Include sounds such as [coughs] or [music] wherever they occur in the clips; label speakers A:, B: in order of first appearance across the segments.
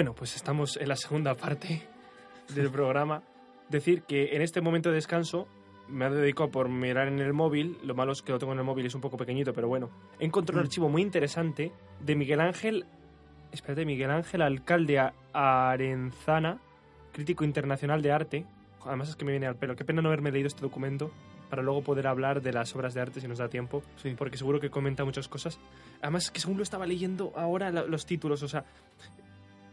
A: Bueno, pues estamos en la segunda parte del programa. Decir que en este momento de descanso me ha dedicado por mirar en el móvil. Lo malo es que lo tengo en el móvil, es un poco pequeñito, pero bueno. He encontrado un archivo muy interesante de Miguel Ángel. Espérate, Miguel Ángel, alcalde Arenzana, crítico internacional de arte. Además es que me viene al pelo. Qué pena no haberme leído este documento para luego poder hablar de las obras de arte si nos da tiempo.
B: Sí.
A: Porque seguro que comenta muchas cosas. Además es que según lo estaba leyendo ahora la- los títulos, o sea,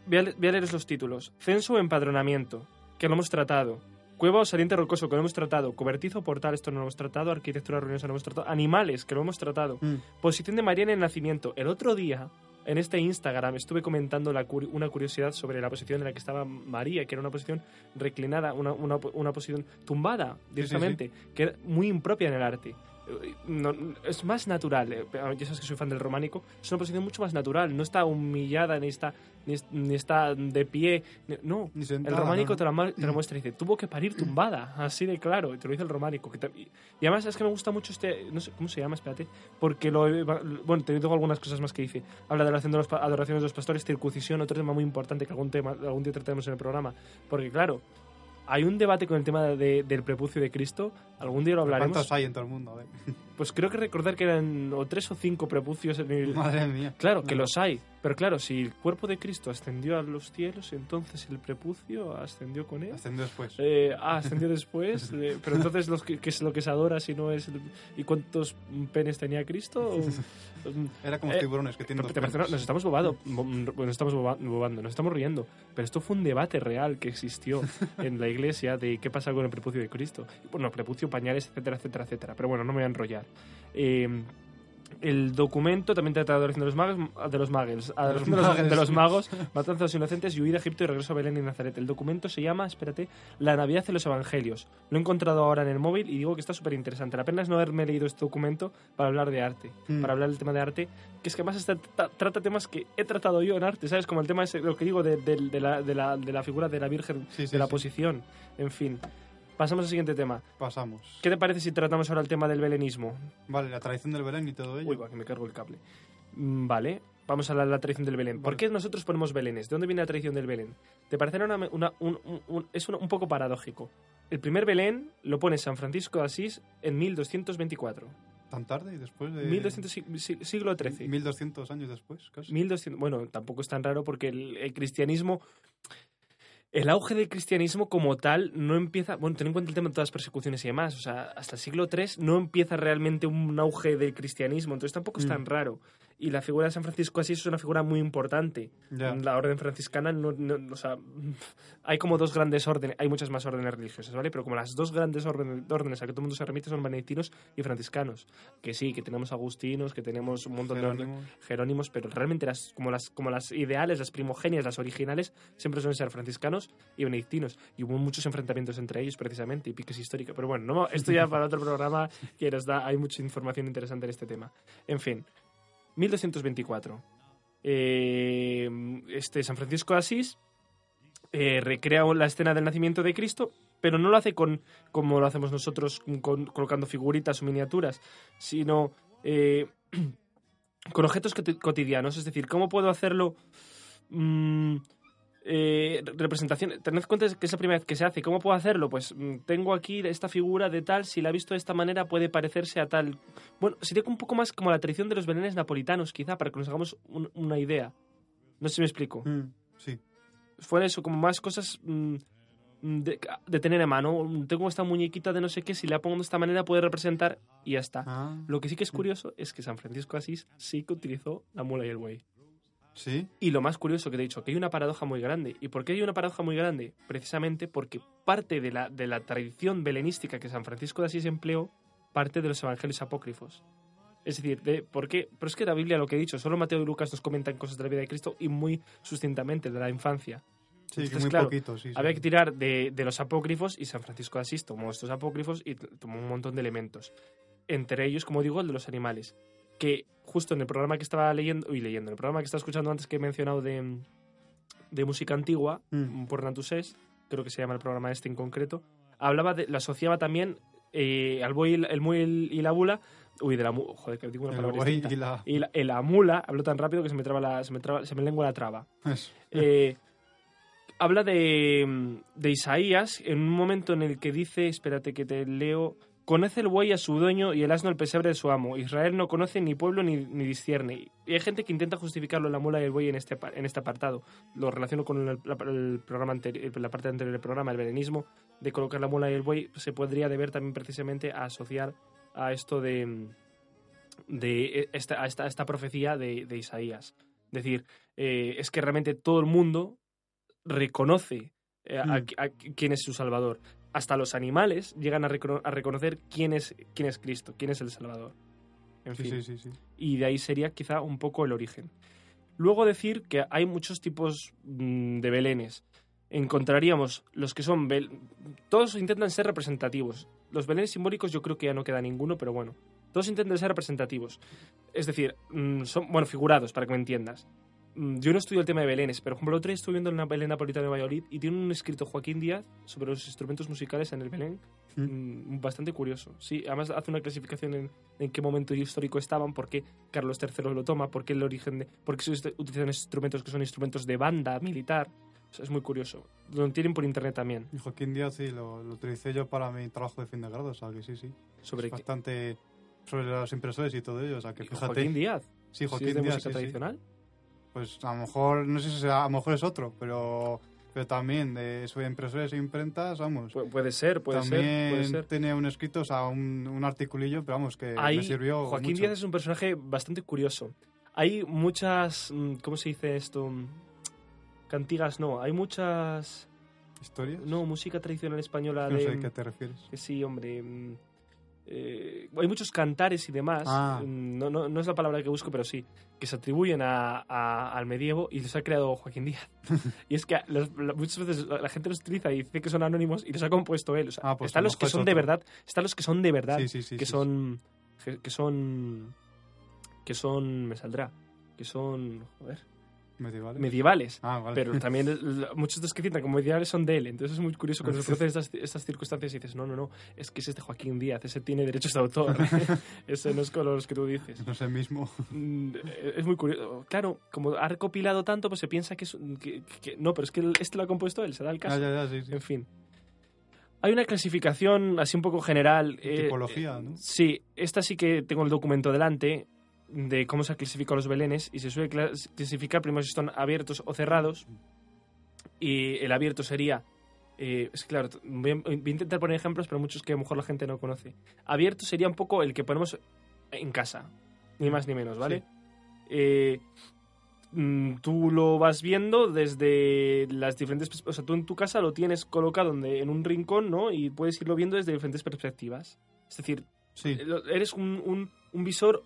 A: voy a, voy a leeros los títulos. Censo o empadronamiento, que lo hemos tratado. Cueva o saliente rocoso, que lo hemos tratado. Cobertizo o portal, esto no lo hemos tratado. Arquitectura ruinosa, no lo hemos tratado. Animales, que lo hemos tratado.
B: Mm.
A: Posición de María en el nacimiento. El otro día, en este Instagram, estuve comentando la una curiosidad sobre la posición en la que estaba María, que era una posición reclinada, una, una, una posición tumbada directamente, que era muy impropia en el arte. Eh, no- es más natural, eh, ya sabes que soy fan del románico, es una posición mucho más natural, no está humillada, ni está, ni, ni está de pie, ni- no,
B: Ni
A: el
B: sentada,
A: románico
B: ¿no?
A: te, lo, ma- te muestra y dice, tuvo que parir tumbada, así de claro, y te lo dice el románico. que te- y, además es que me gusta mucho este, no sé cómo se llama, espérate, porque lo, bueno, te digo algunas cosas más que dice. Habla de la adoración de los, adoraciones de los pastores, circuncisión, otro tema muy importante que algún, tema, algún día trataremos en el programa, porque claro, hay un debate con el tema de- del prepucio de Cristo, algún día lo hablaremos.
B: ¿Cuántos hay en todo el mundo? [laughs]
A: Pues creo que recordar que eran o tres o cinco prepucios en el...
B: Madre mía.
A: Claro, que los hay. Pero claro, si el cuerpo de Cristo ascendió a los cielos, entonces el prepucio ascendió con él.
B: Ascendió después.
A: Eh, ah, ascendió [laughs] después. eh, pero entonces, los que, ¿qué es lo que se adora si no es... el- ¿Y cuántos penes tenía Cristo? O-
B: Era como
A: eh,
B: tiburones que tienen dos
A: parece- nos estamos bobado, bo- nos estamos boba- bobando, nos estamos riendo. Pero esto fue un debate real que existió [laughs] en la iglesia de qué pasa con el prepucio de Cristo. Bueno, prepucio, pañales, etcétera, etcétera, etcétera. Pero bueno, no me voy a enrollar. Eh, el documento también trata de adoración de los magos, de los magos, adoración [laughs] de los,
B: magos.
A: de los magos, matanza de los inocentes y huida a Egipto y regreso a Belén y Nazaret. El documento se llama, espérate, La Navidad en los Evangelios. Lo he encontrado ahora en el móvil y digo que está súper interesante. La pena es no haberme leído este documento para hablar de arte,
B: Mm.
A: para hablar del tema de arte, que es que ta- trata temas que he tratado yo en arte, ¿sabes? Como el tema ese, lo que digo de, de- de la, de la- de la figura de la Virgen,
B: Sí, sí,
A: de la
B: sí.
A: posición, en fin. Pasamos al siguiente tema.
B: Pasamos.
A: ¿Qué te parece si tratamos ahora el tema del belenismo?
B: Vale, la tradición del Belén y todo ello.
A: Uy, va, que me cargo el cable. Mm, Vale, vamos a la, la tradición del Belén. ¿Por qué nosotros ponemos Belenes? ¿De dónde viene la tradición del Belén? ¿Te parecerá una, una- un, un- un- es un poco paradójico? El primer Belén lo pone San Francisco de Asís en 1224.
B: ¿Tan tarde y después de...?
A: 1200, si- si- siglo XIII.
B: 1200 años después, casi.
A: 1200, bueno, tampoco es tan raro porque el, el cristianismo, el auge del cristianismo como tal no empieza, bueno, ten en cuenta el tema de todas las persecuciones y demás, o sea, hasta el siglo III no empieza realmente un auge del cristianismo, entonces tampoco es
B: Mm.
A: tan raro. Y la figura de San Francisco así es una figura muy importante.
B: Ya.
A: La orden franciscana, no, no- o sea, [laughs] hay como dos grandes órdenes, hay muchas más órdenes religiosas, ¿vale? Pero como las dos grandes órdenes, órdenes a que todo el mundo se remite son benedictinos y franciscanos. Que sí, que tenemos agustinos, que tenemos un montón de
B: Jerónimos.
A: jerónimos, pero realmente las, como, las, como las ideales, las primogenias, las originales, siempre suelen ser franciscanos y benedictinos. Y hubo muchos enfrentamientos entre ellos, precisamente, y piques históricos. Pero bueno, no, esto ya para otro programa que nos da, hay mucha información interesante en este tema. En fin, 1224. Eh, este San Francisco de Asís eh, recrea la escena del nacimiento de Cristo, pero no lo hace con como lo hacemos nosotros, colocando figuritas o miniaturas, sino eh, [clears throat] con objetos coti- cotidianos. Es decir, ¿cómo puedo hacerlo mm, eh, representación. Tened en cuenta que es la primera vez que se hace. ¿Cómo puedo hacerlo? Pues mm, tengo aquí esta figura de tal, si la he visto de esta manera puede parecerse a tal. Bueno, sería un poco más como la tradición de los belenes napolitanos, quizá, para que nos hagamos un- una idea. No sé si me explico.
B: Mm, sí.
A: Fuera eso, como más cosas mm, mm, de, de tener en mano. Tengo esta muñequita de no sé qué, si la pongo de esta manera puede representar y ya está.
B: Ah,
A: Lo que sí que es curioso es que San Francisco Asís sí que utilizó la mula y el buey.
B: Sí.
A: Y lo más curioso que te he dicho, que hay una paradoja muy grande. ¿Y por qué hay una paradoja muy grande? Precisamente porque parte de la, de la tradición belenística que San Francisco de Asís empleó, parte de los evangelios apócrifos. Es decir, de, ¿por qué? Pero es que la Biblia, lo que he dicho, solo Mateo y Lucas nos comentan cosas de la vida de Cristo y muy sustintamente de la infancia.
B: Sí, que
A: Entonces,
B: muy
A: claro,
B: poquito, sí. sí.
A: Había que tirar de, de los apócrifos y San Francisco de Asís tomó estos apócrifos y tomó un montón de elementos. Entre ellos, como digo, el de los animales. Que justo en el programa que estaba leyendo, y leyendo, en el programa que estaba escuchando antes que he mencionado de, de música antigua,
B: Mm.
A: por creo que se llama el programa este en concreto, hablaba de, lo asociaba también eh, al buey, el buey y la bula, uy, de la mula, joder, que digo una
B: El
A: palabra
B: y la...
A: Y la, y la mula, hablo tan rápido que se me traba la, se me, traba- se me lengua la traba.
B: Eso.
A: Eh, habla de, de Isaías en un momento en el que dice, espérate que te leo, conoce el buey a su dueño y el asno el pesebre de su amo. Israel no conoce ni pueblo ni, ni discierne. Y hay gente que intenta justificarlo la mula y el buey en este, en este apartado. Lo relaciono con el, programa anteri- la parte anterior del programa, el belenismo, de colocar la mula y el buey, se podría deber también precisamente a asociar a esto de, de esta, a esta, a esta profecía de, de Isaías. Es decir, eh, es que realmente todo el mundo reconoce eh, a,
B: Mm.
A: a quién es su Salvador. Hasta los animales llegan a, recono- a reconocer quién es, quién es Cristo, quién es el Salvador. En
B: Sí,
A: fin.
B: sí, sí, sí.
A: Y de ahí sería quizá un poco el origen. Luego decir que hay muchos tipos mm, de belenes. Encontraríamos los que son... bel- Todos intentan ser representativos. Los belenes simbólicos yo creo que ya no queda ninguno, pero bueno. Todos intentan ser representativos. Es decir, mm, son, bueno, figurados, para que me entiendas. Mm, Yo no estudio el tema de belenes, pero por ejemplo, el otro día estuve viendo una Belén napolitana de Valladolid y tiene un escrito Joaquín Díaz sobre los instrumentos musicales en el Belén mm, bastante curioso. Sí, además hace una clasificación en, en qué momento histórico estaban, por qué Carlos III lo toma, por qué el origen de, por qué se ut- utilizan instrumentos que son instrumentos de banda militar. O sea, es muy curioso. Lo tienen por internet también.
B: Y Joaquín Díaz sí, lo, lo utilicé yo para mi trabajo de fin de grado, o sea que sí, sí.
A: Sobre
B: es bastante sobre los impresores y todo ello, o sea que fíjate.
A: Joaquín Díaz.
B: Sí,
A: ¿Sí
B: Joaquín
A: es de
B: Díaz,
A: música
B: sí, sí. Pues a lo mejor, no sé si sea, a lo mejor es otro, pero, pero también de sobre impresores e imprentas, vamos.
A: Pu- puede ser, puede
B: también
A: ser, puede ser.
B: tiene un escrito, o sea, un, un articulillo, pero vamos, que
A: Ahí,
B: me sirvió
A: Joaquín
B: mucho.
A: Díaz es un personaje bastante curioso. Hay muchas, mm, ¿cómo se dice esto? Mm, Cantigas, no. Hay muchas,
B: ¿Historias?
A: no, música tradicional española
B: No
A: de...
B: sé a qué te refieres.
A: Que sí, hombre. Eh, hay muchos cantares y demás.
B: Ah.
A: mm, No, no, no es la palabra que busco, pero sí. Que se atribuyen a, a- al medievo y los ha creado Joaquín Díaz. [laughs] y es que los- muchas veces la, gente los utiliza y dice que son anónimos y los ha compuesto él. O sea,
B: Ah, pues
A: están
B: lo
A: los que son de verdad. Están los que son de verdad.
B: Sí, sí, sí.
A: que son. Que, que son. Que son. Me saldrá. Que son. Joder.
B: Medievales.
A: Medievales.
B: Ah, vale.
A: Pero también [laughs] muchos de los que citan como medievales son de él. Entonces es muy curioso cuando se producen estas, estas circunstancias y dices, no, no, no, es que ese es de Joaquín Díaz, ese tiene derechos de autor. [laughs] [laughs] ese no es con los que tú dices.
B: No sé el mismo.
A: Mm, Es muy curioso. Claro, como ha recopilado tanto, pues se piensa que, es, que- que- no, pero es que este lo ha compuesto él, se da el caso.
B: Ah, ya, ya, sí, sí.
A: En fin. Hay una clasificación así un poco general. eh,
B: Tipología,
A: eh,
B: ¿no?
A: Sí, esta sí que tengo el documento delante de cómo se ha clasificado los belenes y se suele clas- clasificar primero si están abiertos o cerrados. Y el abierto sería eh, es claro voy a, voy a intentar poner ejemplos pero muchos que a lo mejor la gente no conoce. Abierto sería un poco el que ponemos en casa ni más ni menos vale Eh, mm, tú lo vas viendo desde las diferentes o sea tú en tu casa lo tienes colocado en un rincón no y puedes irlo viendo desde diferentes perspectivas. Es decir
B: Sí,
A: eres un, un- un visor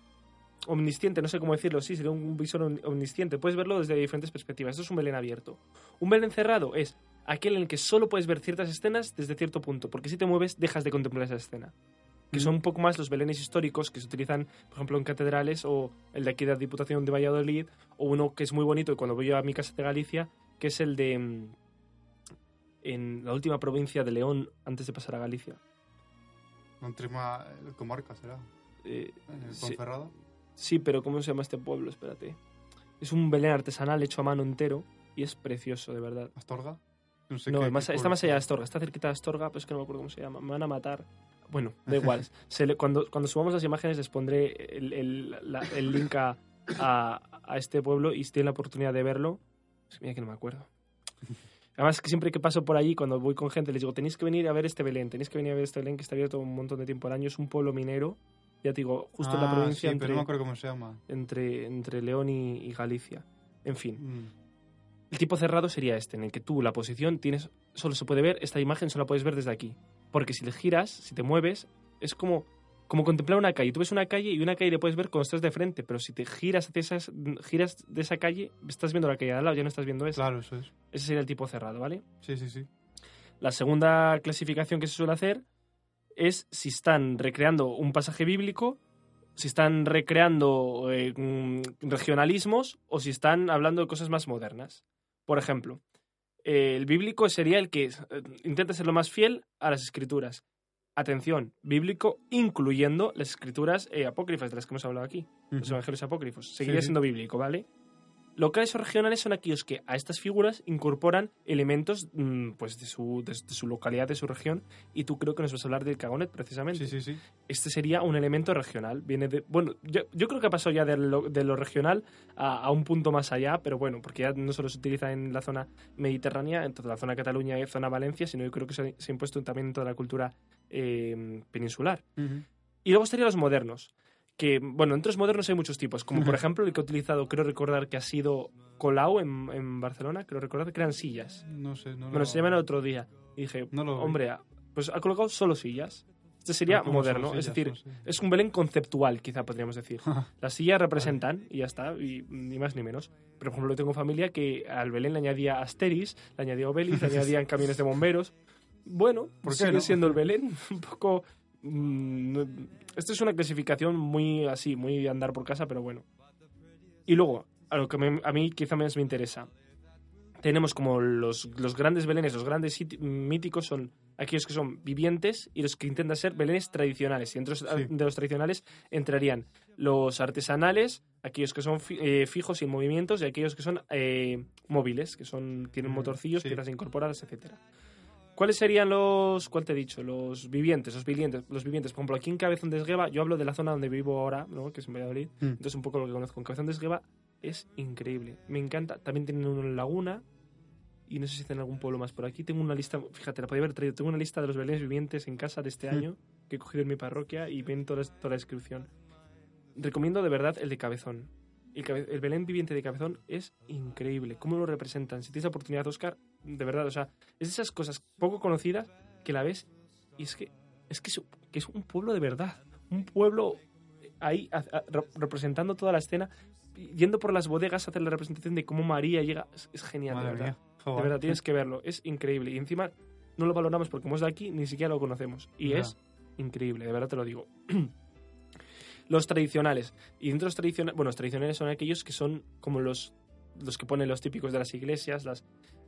A: omnisciente, no sé cómo decirlo, sí, sería un visor om- omnisciente. Puedes verlo desde diferentes perspectivas. Esto es un Belén abierto. Un Belén cerrado es aquel en el que solo puedes ver ciertas escenas desde cierto punto, porque si te mueves dejas de contemplar esa escena. Que son un poco más los belenes históricos que se utilizan, por ejemplo, en catedrales, o el de aquí de la Diputación de Valladolid, o uno que es muy bonito y cuando voy yo a mi casa de Galicia, que es el de. mm, en la última provincia de León, antes de pasar a Galicia.
B: comarca será.
A: Eh,
B: Eh,
A: sí.
B: Ponferrada.
A: Sí, pero ¿cómo se llama este pueblo? Espérate. Es un Belén artesanal hecho a mano entero. y es precioso, de verdad.
B: ¿Astorga? No, sé
A: No,
B: qué-
A: más-
B: qué
A: está más allá de. Astorga, está cerquita de Astorga, pero es que no me acuerdo cómo se llama. Me van a matar. Bueno, da [laughs] igual. Se le- cuando, cuando subamos las imágenes les pondré el, el- la- el link a, a- a este pueblo y si tienen la oportunidad de verlo, es que mira que no me acuerdo. Además, que siempre que paso por allí, cuando voy con gente, les digo, tenéis que venir a ver este Belén, tenéis que venir a ver este Belén que está abierto un montón de tiempo al año. Es un pueblo minero, ya te digo, justo en la
B: Ah,
A: provincia
B: sí, pero no
A: entre,
B: me acuerdo cómo se llama.
A: entre, entre León y, y Galicia. En fin,
B: Mm.
A: el tipo cerrado sería este, en el que tú la posición tienes, solo se puede ver, esta imagen solo la puedes ver desde aquí. Porque si le giras, si te mueves, es como, como contemplar una calle. Tú ves una calle y una calle le puedes ver cuando estás de frente, pero si te giras, hacia esas, giras de esa calle, estás viendo la calle de al lado, ya no estás viendo esa.
B: Claro, eso es.
A: Ese sería el tipo cerrado, ¿vale?
B: Sí, sí, sí.
A: La segunda clasificación que se suele hacer es si están recreando un pasaje bíblico, si están recreando eh, mm, regionalismos o si están hablando de cosas más modernas. Por ejemplo, eh, el bíblico sería el que eh, intenta ser lo más fiel a las escrituras. Atención, bíblico incluyendo las escrituras eh, apócrifas de las que hemos hablado aquí, los evangelios apócrifos. Seguiría
B: sí.
A: siendo bíblico, ¿vale? Locales o regionales son aquellos que a estas figuras incorporan elementos mm, pues de su, de, de su localidad, de su región, y tú creo que nos vas a hablar del Cagonet precisamente.
B: Sí, sí, sí.
A: Este sería un elemento regional. Viene de. Bueno, yo, yo creo que ha pasado ya de lo, de lo regional a, a un punto más allá, pero bueno, porque ya no solo se utiliza en la zona mediterránea, en toda la zona Cataluña y zona Valencia, sino yo creo que se, ha- se ha impuesto también en toda la cultura eh, peninsular. Y luego estarían los modernos. Que, bueno, entre los modernos hay muchos tipos. Como por ejemplo el que he utilizado, creo recordar que ha sido Colau en, en Barcelona, creo recordar que eran sillas.
B: No sé, no
A: Bueno,
B: lo-
A: se llaman el otro día. Y dije,
B: No lo vi.
A: hombre, ah, pues ha colocado solo sillas. Este sería
B: Pero ¿cómo son
A: moderno, es decir,
B: No sé.
A: es un Belén conceptual, quizá podríamos decir. [laughs] Las sillas representan y ya está, y ni más ni menos. Pero, por ejemplo, tengo familia que al Belén le añadía Asteris, le añadía Obelix, le [laughs] añadían camiones de bomberos. Bueno,
B: ¿Por qué
A: sigue siendo el Belén [laughs] un poco... mm, Esto es una clasificación muy así, muy de andar por casa, pero bueno. Y luego, a lo que me- a mí quizá más me interesa, tenemos como los, los grandes belenes, los grandes míticos son aquellos que son vivientes y los que intentan ser belenes tradicionales. Y dentro
B: Sí.
A: de los tradicionales entrarían los artesanales, aquellos que son fi- eh, fijos y en movimientos, y aquellos que son eh, móviles, que son tienen
B: Mm,
A: motorcillos,
B: sí.
A: piezas incorporadas, etcétera. ¿Cuáles serían los, cuál te he dicho? Los vivientes, los vivientes, los vivientes. Por ejemplo, aquí en Cabezón de Esgueva, yo hablo de la zona donde vivo ahora, ¿no? que es en Valladolid,
B: Mm.
A: entonces un poco lo que conozco. En Cabezón de Esgueva es increíble, me encanta. También tienen una laguna y no sé si tienen algún pueblo más por aquí. Tengo una lista, fíjate, la podía haber traído. Tengo una lista de los belenes vivientes en casa de este
B: Mm.
A: año que he cogido en mi parroquia y ven toda, la- toda la descripción. Recomiendo de verdad el de Cabezón. El, el Belén viviente de Cabezón es increíble. ¿Cómo lo representan? Si tienes la oportunidad, Oscar, de verdad, o sea, es de esas cosas poco conocidas que la ves y es que es, que es, que es un pueblo de verdad. Un pueblo ahí a- a- re- representando toda la escena, yendo por las bodegas a hacer la representación de cómo María llega. Es, es genial, de verdad.
B: mía.
A: De verdad, tienes que verlo. Es increíble. Y encima no lo valoramos porque hemos de aquí, ni siquiera lo conocemos. Y es increíble, de verdad te lo digo. [clears throat] los tradicionales. Y dentro de los tradicionales, bueno, los tradicionales son aquellos que son como los, los que ponen los típicos de las iglesias, las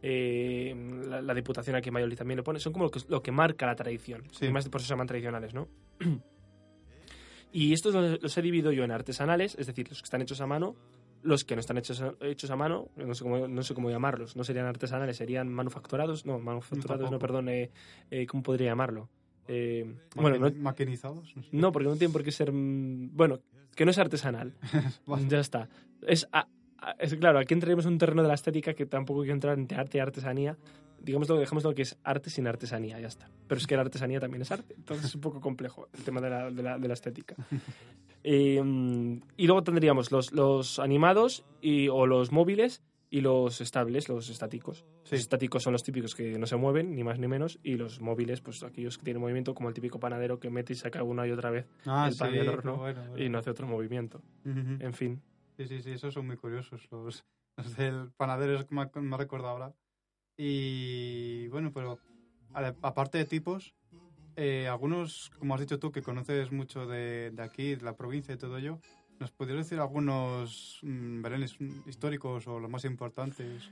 A: eh, la, la Diputación aquí en Valladolid también lo pone. Son como lo que, lo que marca la tradición.
B: Sí.
A: Y más por eso se llaman tradicionales, ¿no? [clears throat] y estos los, los he dividido yo en artesanales, es decir, los que están hechos a mano, los que no están hechos a, hechos a mano, no sé, cómo, no sé cómo llamarlos, no serían artesanales, serían manufacturados, no, manufacturados, no, perdón, eh, eh, ¿cómo podría llamarlo? Eh, bueno, no,
B: Maqui- Maquinizados. No
A: porque no tiene por qué ser. mm, Bueno, que no es artesanal. [laughs] Ya está. Es, a- es claro, aquí entraremos en un terreno de la estética que tampoco quiero entrar entre arte y artesanía. Digámoslo, dejémoslo que es arte sin artesanía, ya está. Pero es que la artesanía también es arte, entonces es un poco complejo el tema de la, de la- de la estética. [laughs] Eh, mm, y luego tendríamos los, los animados y, o los móviles y los estables, los estáticos.
B: Sí.
A: Los estáticos son los típicos que no se mueven, ni más ni menos, y los móviles, pues aquellos que tienen movimiento, como el típico panadero que mete y saca una y otra vez
B: Ah,
A: el
B: sí,
A: pan del horno
B: bueno, bueno.
A: y no hace otro movimiento. En fin,
B: Sí, sí, sí, esos son muy curiosos. Los, [laughs] del panadero es que me, me recordado ahora. Y bueno, pero aparte de tipos, eh, algunos, como has dicho tú, que conoces mucho de, aquí, de la provincia y todo ello, ¿nos podrías decir algunos mm, belenes históricos o los más importantes?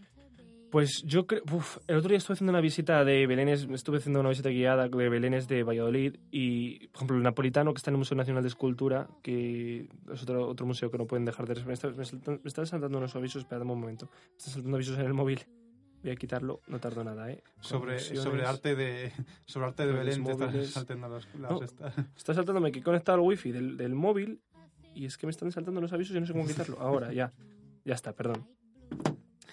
A: Pues yo creo. uf, el otro día estuve haciendo una visita de Belénes, estuve haciendo una visita guiada de Belénes de Valladolid y, por ejemplo, el Napolitano, que está en el Museo Nacional de Escultura, que es otro, otro museo que no pueden dejar de. Me, está- me están saltando unos avisos, espérame un momento. Me están saltando avisos en el móvil. Voy a quitarlo, no tardo nada, ¿eh?
B: Sobre, sobre arte de sobre arte de Belén te están
A: móviles.
B: saltando las, las
A: No.
B: estas.
A: Está saltándome que he conectado el wifi del, del móvil y es que me están saltando los avisos y no sé cómo quitarlo. Ahora, ya. Ya está, perdón.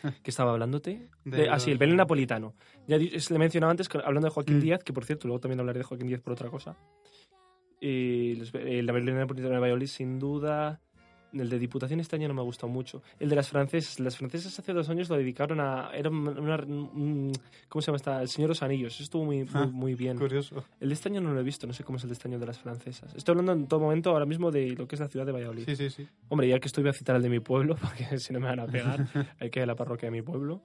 A: [laughs] ¿Qué estaba hablándote?
B: De
A: De- ah, sí, el Belén Napolitano. Ya le he mencionado antes, que- hablando de Joaquín
B: Mm.
A: Díaz, que por cierto, luego también hablaré de Joaquín Díaz por otra cosa. Y los- el de Belén Napolitano de Valladolid, sin duda. El de Diputación este año no me ha gustado mucho. El de las francesas. Las francesas hace dos años lo dedicaron a. Era una. un- ¿Cómo se llama esta? El Señor de los Anillos. Eso estuvo muy, muy,
B: Ah,
A: muy bien.
B: Curioso.
A: El de este año no lo he visto, no sé cómo es el de este año de las francesas. Estoy hablando en todo momento ahora mismo de lo que es la ciudad de Valladolid.
B: Sí, sí, sí.
A: Hombre, ya que estoy voy a citar el de mi pueblo, [laughs] porque si no me van a pegar, [laughs] hay que ir a la parroquia de mi pueblo.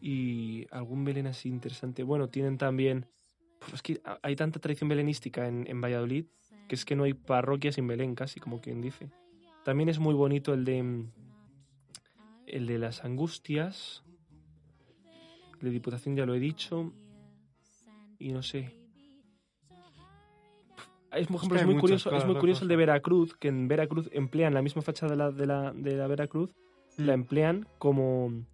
A: Y algún Belén así interesante. Bueno, tienen también... Pues es que hay tanta tradición belenística en, en Valladolid que es que no hay parroquia sin Belén, casi, como quien dice. También es muy bonito el de... mm, El de las angustias. El de Diputación ya lo he dicho. Y no sé. Es, por ejemplo,
B: que
A: es muy
B: muchas
A: curioso, es muy curioso el de. Veracruz, que en Veracruz emplean la misma fachada de la, de la, de la Veracruz, la
B: Mm.
A: emplean como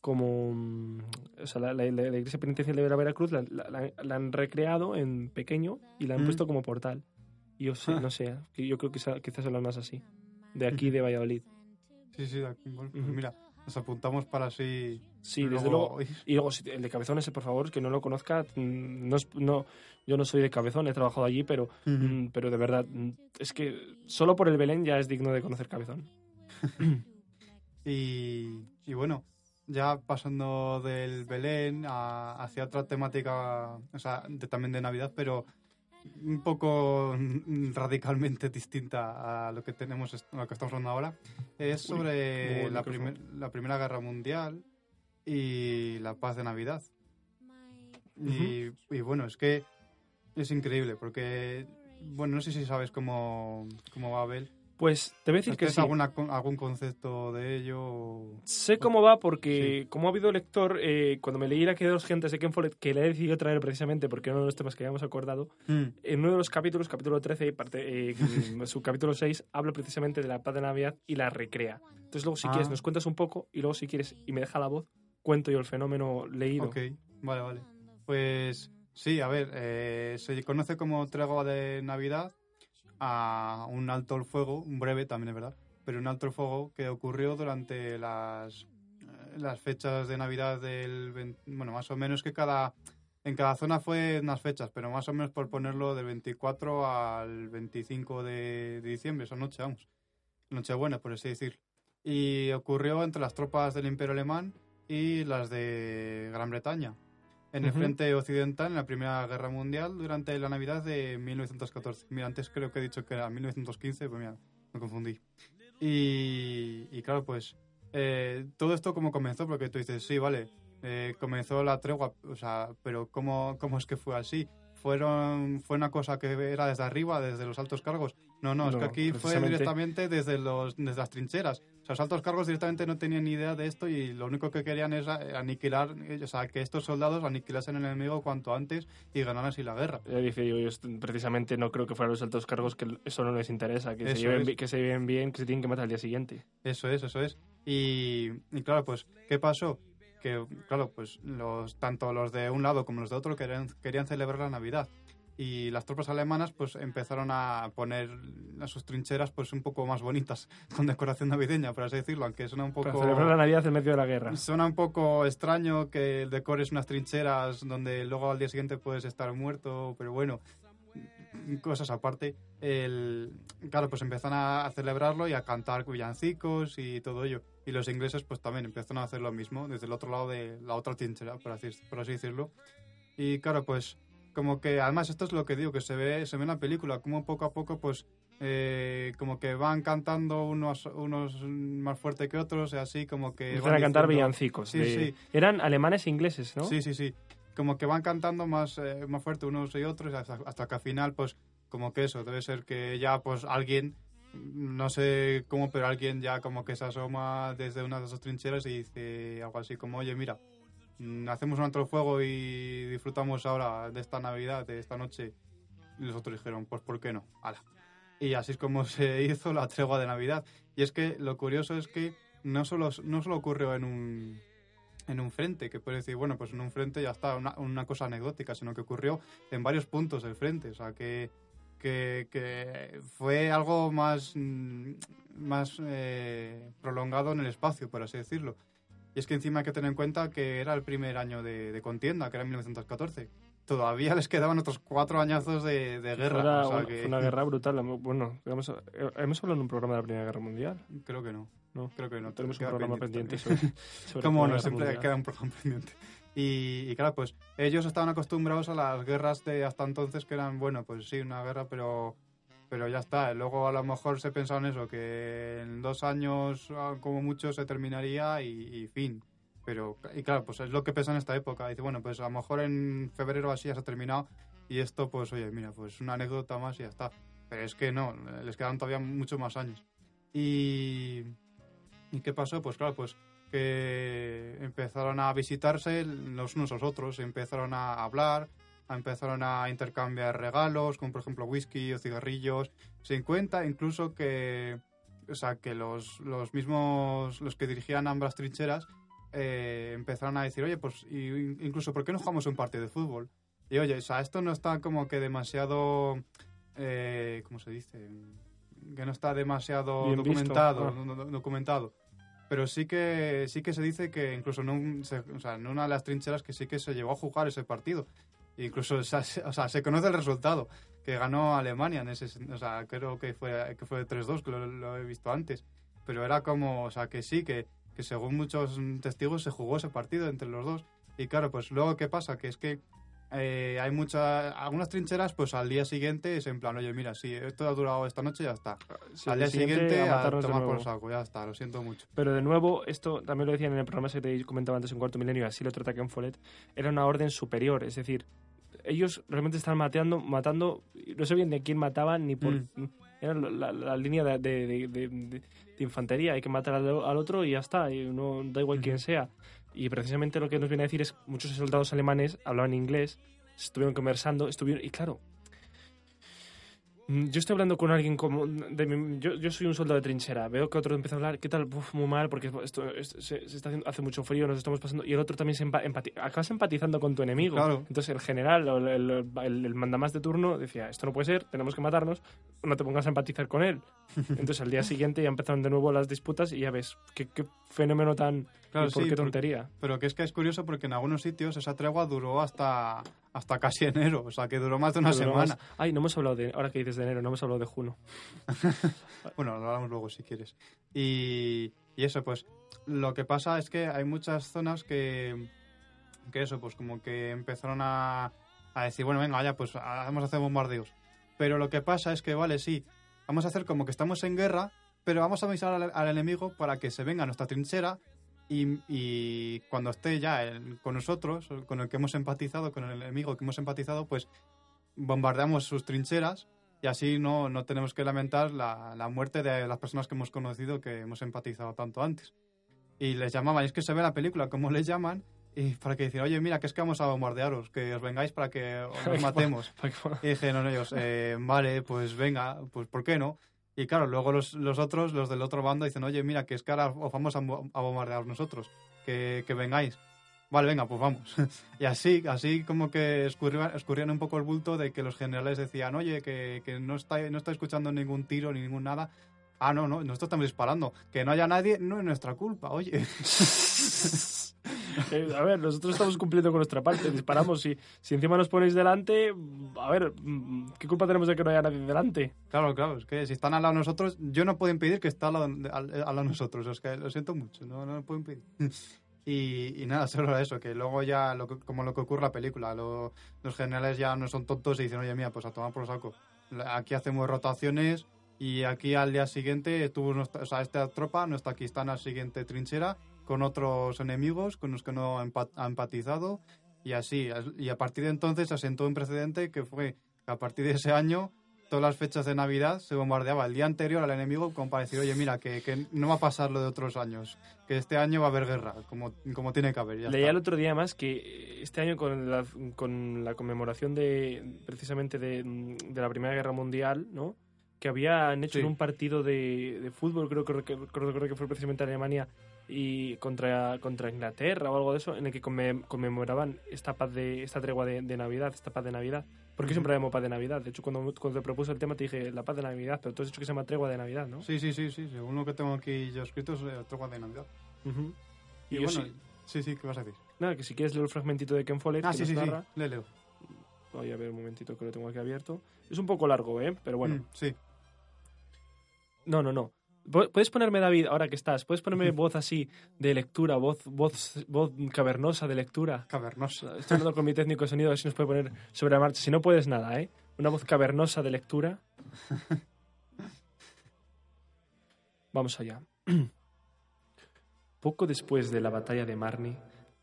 A: como mm, o sea, la, la- la- la iglesia penitencial de Vera- Veracruz la, la- la- la han recreado en pequeño y la han
B: Mm.
A: puesto como portal. Y yo sé,
B: Ah.
A: no sé, que yo creo que quizás son las más así. De aquí, de Valladolid.
B: Sí, sí, de aquí, mira, nos apuntamos para así.
A: Sí, desde luego.
B: luego ir.
A: Y luego, el de Cabezón ese, por favor, que no lo conozca, mm, no, es- no, yo no soy de Cabezón, he trabajado allí, pero, mm, pero de verdad, mm, es que solo por el Belén ya es digno de conocer Cabezón. [laughs]
B: Y, y bueno, ya pasando del Belén a- hacia otra temática, o sea, de- también de Navidad, pero un poco mm, radicalmente distinta a lo que tenemos, a lo que estamos hablando ahora, es sobre la, primer- la Primera Guerra Mundial y la paz de Navidad. y, y bueno, es que es increíble, porque, bueno, no sé si sabes cómo, cómo va Abel.
A: Pues te voy a decir que
B: ¿Tienes
A: sí.
B: alguna, algún concepto de ello? o-
A: Sé cómo va porque, como ha habido lector, eh, cuando me leí la que dos gentes de Ken Follett, que le he decidido traer precisamente porque era uno de los temas que habíamos acordado,
B: Mm.
A: en uno de los capítulos, capítulo 13, parte, eh, [laughs] su capítulo 6, habla precisamente de la paz de Navidad y la recrea. Entonces luego si
B: Ah.
A: quieres nos cuentas un poco y luego si quieres y me deja la voz, cuento yo el fenómeno leído.
B: Ok, vale, vale. Pues sí, a ver, eh, se conoce como tregua de Navidad a un alto el fuego, breve también es verdad, pero un alto el fuego que ocurrió durante las, eh, las fechas de Navidad del... Bueno, más o menos que cada... En cada zona fue unas fechas, pero más o menos por ponerlo del 24 al 25 de, de diciembre, esa noche, vamos. Nochebuena, por así decir. Y ocurrió entre las tropas del Imperio Alemán y las de Gran Bretaña. En el frente occidental, en la Primera Guerra Mundial, durante la Navidad de 1914. Mira, antes creo que he dicho que era 1915, pues mira, me confundí. Y, y claro, pues eh, todo esto como comenzó, porque tú dices, sí, vale, eh, comenzó la tregua, o sea, pero ¿cómo, ¿cómo es que fue así? Fueron, ¿Fue una cosa que era desde arriba, desde los altos cargos? No, no, es que aquí fue directamente desde, los, desde las trincheras. O sea, los altos cargos directamente no tenían ni idea de esto y lo único que querían es aniquilar, o sea, que estos soldados aniquilasen al enemigo cuanto antes y ganaran así la guerra.
A: Ya dice yo, yo precisamente no creo que fueran los altos cargos que eso no les interesa, que, se lleven,
B: es.
A: que se lleven bien, que se tienen que matar al día siguiente.
B: Eso es, eso es. Y, y claro, pues, ¿qué pasó? Que, claro, pues los, tanto los de un lado como los de otro querían, querían celebrar la Navidad. Y las tropas alemanas pues empezaron a poner a sus trincheras pues un poco más bonitas, [laughs] con decoración navideña, por así decirlo, aunque suena un
A: Para
B: poco...
A: celebrar la Navidad en medio de la guerra.
B: Suena un poco extraño que decores unas trincheras donde luego al día siguiente puedes estar muerto, pero bueno, cosas aparte. El, claro, pues empiezan a, celebrarlo y a cantar villancicos y todo ello. Y los ingleses pues también empiezan a hacer lo mismo desde el otro lado de la otra trinchera, por así, por así decirlo. Y claro, pues como que además esto es lo que digo, que se ve, se ve en la película, como poco a poco pues eh, como que van cantando unos, unos más fuerte que otros y así como que...
A: Empiezan
B: van
A: a cantar
B: diciendo-
A: villancicos.
B: Sí,
A: de-
B: sí.
A: Eran alemanes e ingleses, ¿no?
B: Sí, sí, sí. Como que van cantando más, eh, más fuerte unos y otros hasta, hasta que al final, pues, como que eso, debe ser que ya, pues, alguien no sé cómo, pero alguien ya como que se asoma desde una de esas trincheras y dice algo así como, oye, mira, hacemos un otro fuego y disfrutamos ahora de esta Navidad, de esta noche. Y los otros dijeron, pues ¿por qué no? Ala. Y así es como se [laughs] hizo la tregua de Navidad. Y es que lo curioso es que no solo, no solo ocurrió en un, en un frente, que puede decir, bueno, pues en un frente ya está, una, una cosa anecdótica, sino que ocurrió en varios puntos del frente. O sea, que, que, que fue algo más, mm, más eh, prolongado en el espacio, por así decirlo. Y es que encima hay que tener en cuenta que era el primer año de, de contienda, que era en 1914. Todavía les quedaban otros cuatro añazos de, de guerra.
A: Una,
B: o sea que-
A: fue una guerra brutal. Bueno, hemos, hemos hablado en un programa de la Primera Guerra Mundial.
B: Creo que no.
A: No,
B: Creo que no.
A: tenemos un programa pendiente
B: también.
A: sobre, sobre [laughs]
B: Como no, siempre
A: Mundial.
B: queda un programa pendiente. Y, y claro, pues ellos estaban acostumbrados a las guerras de hasta entonces que eran, bueno, pues sí, una guerra, pero, pero ya está. Luego a lo mejor se pensaba en eso, que en dos años ah, como mucho se terminaría y, fin. Pero, y claro, pues es lo que pesa en esta época. Dice, bueno, pues a lo mejor en febrero así ya se ha terminado y esto, pues oye, mira, pues una anécdota más y ya está. Pero es que no, les quedan todavía muchos más años. Y, ¿Y qué pasó? Pues claro, pues que empezaron a visitarse los unos a los otros, empezaron a hablar, empezaron a intercambiar regalos, como por ejemplo whisky o cigarrillos. Se encuentra incluso que, o sea, que los, los mismos, los que dirigían ambas trincheras, eh, empezaron a decir, oye, pues incluso, ¿por qué no jugamos un partido de fútbol? Y oye, o sea, esto no está como que demasiado, eh, ¿cómo se dice? Que no está demasiado
A: Bien
B: documentado,
A: ah.
B: do- do- documentado. Pero sí que sí que se dice que incluso en, un- se- o sea, en una de las trincheras que sí que se llegó a jugar ese partido. Incluso o sea, se, conoce el resultado, que ganó Alemania en ese, o sea, creo que fue que fue 3-2, que lo, he visto antes, pero era como, o sea, que sí que, que según muchos testigos se jugó ese partido entre los dos. Y claro, pues luego qué pasa, que es que eh, hay muchas algunas trincheras pues al día siguiente es en plan, oye, mira, si esto ha durado esta noche ya está.
A: Sí,
B: al día
A: el
B: siguiente,
A: a
B: a, tomar por saco, ya está, lo siento mucho.
A: Pero de nuevo, esto también lo decían en el programa que te comentaba antes en Cuarto Milenio, y así lo trata Ken Follett, era una orden superior, es decir, ellos realmente estaban mateando, matando, no sabían de quién mataban ni por...
B: Mm.
A: Era la, la- la línea de, de- de- de- infantería, hay que matar al, al otro y ya está, y no da igual quién
B: Ujú.
A: sea. Y precisamente lo que nos viene a decir es muchos soldados alemanes hablaban inglés, estuvieron conversando, estuvieron... Y claro, Mm, Yo estoy hablando con alguien como... de mi- yo, yo soy un soldado de trinchera. Veo que otro empieza a hablar, ¿qué tal? Uf, muy mal, porque esto, esto- se, se está haciendo, hace mucho frío, nos estamos pasando... Y el otro también se empa- empati- acabas empatizando con tu enemigo.
B: Claro.
A: Entonces el general o el, el, el- el mandamás de turno decía, esto no puede ser, tenemos que matarnos, no te pongas a empatizar con él. [laughs] Entonces al día siguiente ya empezaron de nuevo las disputas y ya ves, qué, qué fenómeno tan...
B: Claro,
A: y por
B: sí,
A: qué tontería.
B: Pero que es que es curioso porque en algunos sitios esa tregua duró hasta, hasta casi [laughs] enero, o sea que duró más de una semana.
A: más- Ay, no hemos hablado de... Ahora que dices de enero, no hemos hablado de Juno. [laughs]
B: Bueno, lo hablamos luego si quieres. Y, y eso, pues lo que pasa es que hay muchas zonas que, que eso, pues como que empezaron a, a decir, bueno, venga, ya, pues vamos a hacer bombardeos. Pero lo que pasa es que, vale, sí, vamos a hacer como que estamos en guerra, pero vamos a avisar al, al enemigo para que se venga a nuestra trinchera y, y cuando esté ya el- con nosotros, con el que hemos empatizado, con el enemigo que hemos empatizado, pues bombardeamos sus trincheras y así no, no tenemos que lamentar la, la muerte de las personas que hemos conocido, que hemos empatizado tanto antes. Y les llamaban, y es que se ve en la película cómo les llaman, y para que decir, oye, mira, que es que vamos a bombardearos, que os vengáis para que os [laughs] matemos. Y dijeron ellos, eh, vale, pues venga, pues ¿por qué no? Y claro, luego los, los otros, los del otro bando, dicen, oye, mira, que es que ahora os vamos a, a bombardear nosotros, que, que vengáis. Vale, venga, pues vamos. [laughs] y así, así como que escurrían, escurrían un poco el bulto de que los generales decían, oye, que, que no, está, no está escuchando ningún tiro ni ningún nada. Ah, no, no, nosotros estamos disparando. Que no haya nadie no es nuestra culpa, oye. [laughs]
A: Eh, a ver, nosotros estamos cumpliendo con nuestra parte, disparamos. Si, si encima nos ponéis delante, a ver, mm, ¿qué culpa tenemos de que no haya nadie delante?
B: Claro, claro, es que si están al lado de nosotros, yo no puedo impedir que está al lado, de- al, al lado de nosotros, es que lo siento mucho, no, no lo puedo impedir. [laughs] Y, y nada, [laughs] solo eso, que luego ya, lo que- como lo que ocurre en la película, lo- los generales ya no son tontos y dicen, oye, mía, pues a tomar por saco. Aquí hacemos rotaciones y aquí al día siguiente tuvo nuestra- o sea, esta tropa no está aquí, está en la siguiente trinchera con otros enemigos con los que no ha empa- ha empatizado y así. Y a partir de entonces se asentó un precedente que fue que a partir de ese año todas las fechas de Navidad se bombardeaba el día anterior al enemigo como para decir, oye, mira, que, que no va a pasar lo de otros años, que este año va a haber guerra, como, como tiene que haber. ya
A: Leía
B: está.
A: el otro día más que este año con la, con la conmemoración de precisamente de, de la Primera Guerra Mundial, ¿no? Que habían hecho
B: Sí.
A: en un partido de, de fútbol, creo, creo, que, creo, creo que fue precisamente Alemania y contra, contra Inglaterra o algo de eso, en el que conme- conmemoraban esta paz de esta tregua de, de Navidad, esta paz de Navidad. Porque siempre llamo paz de Navidad. De hecho, cuando, cuando te propuso el tema te dije la paz de Navidad, pero tú has dicho que se llama tregua de Navidad, ¿no?
B: Sí, sí, sí, sí, según lo que tengo aquí yo escrito es eh, tregua de Navidad. Y, bueno,
A: sí-
B: sí, sí, ¿qué vas a decir?
A: Nada, que si quieres leer el fragmentito de Ken Follett
B: Ah,
A: que
B: sí, sí, sí, le leo.
A: Voy a ver un momentito que lo tengo aquí abierto. Es un poco largo, ¿eh? Pero bueno.
B: Mm, sí,
A: No, no, no. Pu- Puedes ponerme, David, ahora que estás, puedes ponerme voz así de lectura, voz, voz, voz cavernosa de lectura.
B: cavernosa.
A: Estoy hablando con mi técnico de sonido, a ver si nos puede poner sobre la marcha. Si no puedes nada, ¿eh? Una voz cavernosa de lectura. [laughs] Vamos allá. [clears throat] Poco después de la batalla de Marne,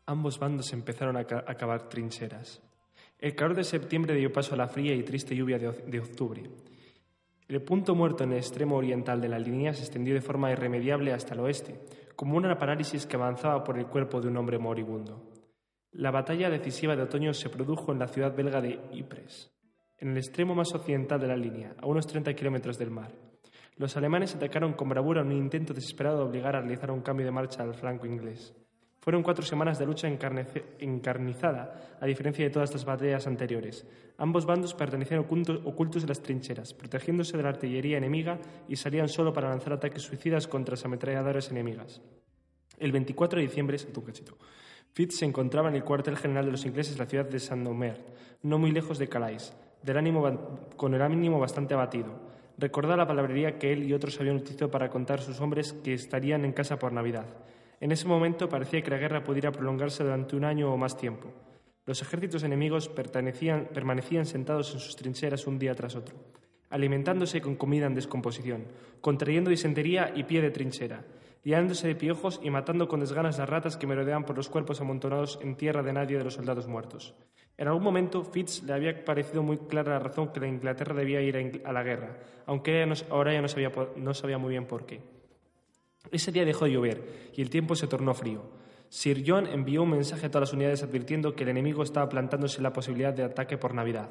A: ambos bandos empezaron a, ca- a cavar trincheras. El calor de septiembre dio paso a la fría y triste lluvia de octubre. El punto muerto en el extremo oriental de la línea se extendió de forma irremediable hasta el oeste, como una parálisis que avanzaba por el cuerpo de un hombre moribundo. La batalla decisiva de otoño se produjo en la ciudad belga de Ypres, en el extremo más occidental de la línea, a unos 30 kilómetros del mar. Los alemanes atacaron con bravura en un intento desesperado de obligar a realizar un cambio de marcha al flanco inglés. Fueron cuatro semanas de lucha encarnizada, a diferencia de todas las batallas anteriores. Ambos bandos pertenecían ocultos, en las trincheras, protegiéndose de la artillería enemiga y salían solo para lanzar ataques suicidas contra las ametralladoras enemigas. El 24 de diciembre, un cachito, Fitz se encontraba en el cuartel general de los ingleses en la ciudad de Saint-Omer, no muy lejos de Calais, con el ánimo bastante abatido. Recordaba la palabrería que él y otros habían utilizado para contar a sus hombres que estarían en casa por Navidad. En ese momento parecía que la guerra pudiera prolongarse durante un año o más tiempo. Los ejércitos enemigos permanecían sentados en sus trincheras un día tras otro, alimentándose con comida en descomposición, contrayendo disentería y pie de trinchera, liándose de piojos y matando con desganas las ratas que merodeaban por los cuerpos amontonados en tierra de nadie de los soldados muertos. En algún momento, Fitz le había parecido muy clara la razón que la Inglaterra debía ir a la guerra, aunque ahora ya no sabía, no sabía muy bien por qué. Ese día dejó de llover y el tiempo se tornó frío. Sir John envió un mensaje a todas las unidades advirtiendo que el enemigo estaba plantándose la posibilidad de ataque por Navidad.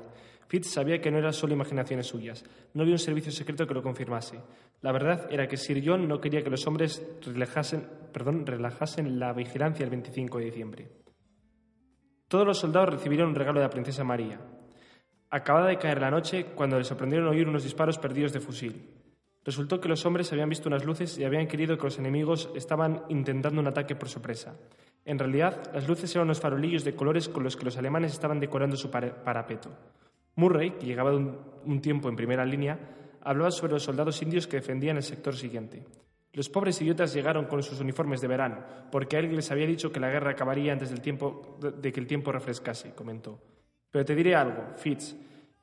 A: Fitz sabía que no eran solo imaginaciones suyas, no había un servicio secreto que lo confirmase. La verdad era que Sir John no quería que los hombres relajasen, perdón, relajasen la vigilancia el 25 de diciembre. Todos los soldados recibieron un regalo de la princesa María. Acababa de caer la noche cuando les sorprendieron oír unos disparos perdidos de fusil. Resultó que los hombres habían visto unas luces y habían creído que los enemigos estaban intentando un ataque por sorpresa. En realidad, las luces eran unos farolillos de colores con los que los alemanes estaban decorando su parapeto. Murray, que llegaba de un, tiempo en primera línea, hablaba sobre los soldados indios que defendían el sector siguiente. Los pobres idiotas llegaron con sus uniformes de verano, porque alguien les había dicho que la guerra acabaría antes del tiempo, de, que el tiempo refrescase, comentó. Pero te diré algo, Fitz.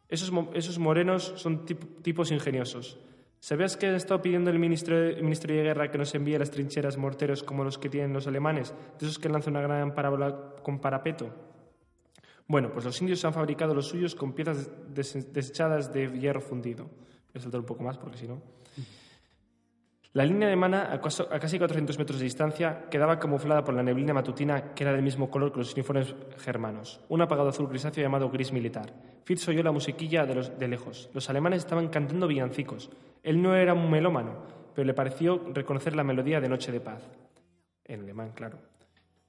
A: Esos, esos morenos son tip- tipos ingeniosos. ¿Sabías que estado pidiendo el ministro, el ministro de Guerra que nos envíe las trincheras morteros como los que tienen los alemanes, de esos que lanzan una gran parábola con parapeto? Bueno, pues los indios han fabricado los suyos con piezas des- desechadas de hierro fundido. Voy a saltar un poco más porque si no. La línea de Mana, a casi 400 metros de distancia, quedaba camuflada por la neblina matutina que era del mismo color que los uniformes germanos, un apagado azul grisáceo llamado gris militar. Fitz oyó la musiquilla de, los, de lejos. Los alemanes estaban cantando villancicos. Él no era un melómano, pero le pareció reconocer la melodía de Noche de Paz. En alemán, claro.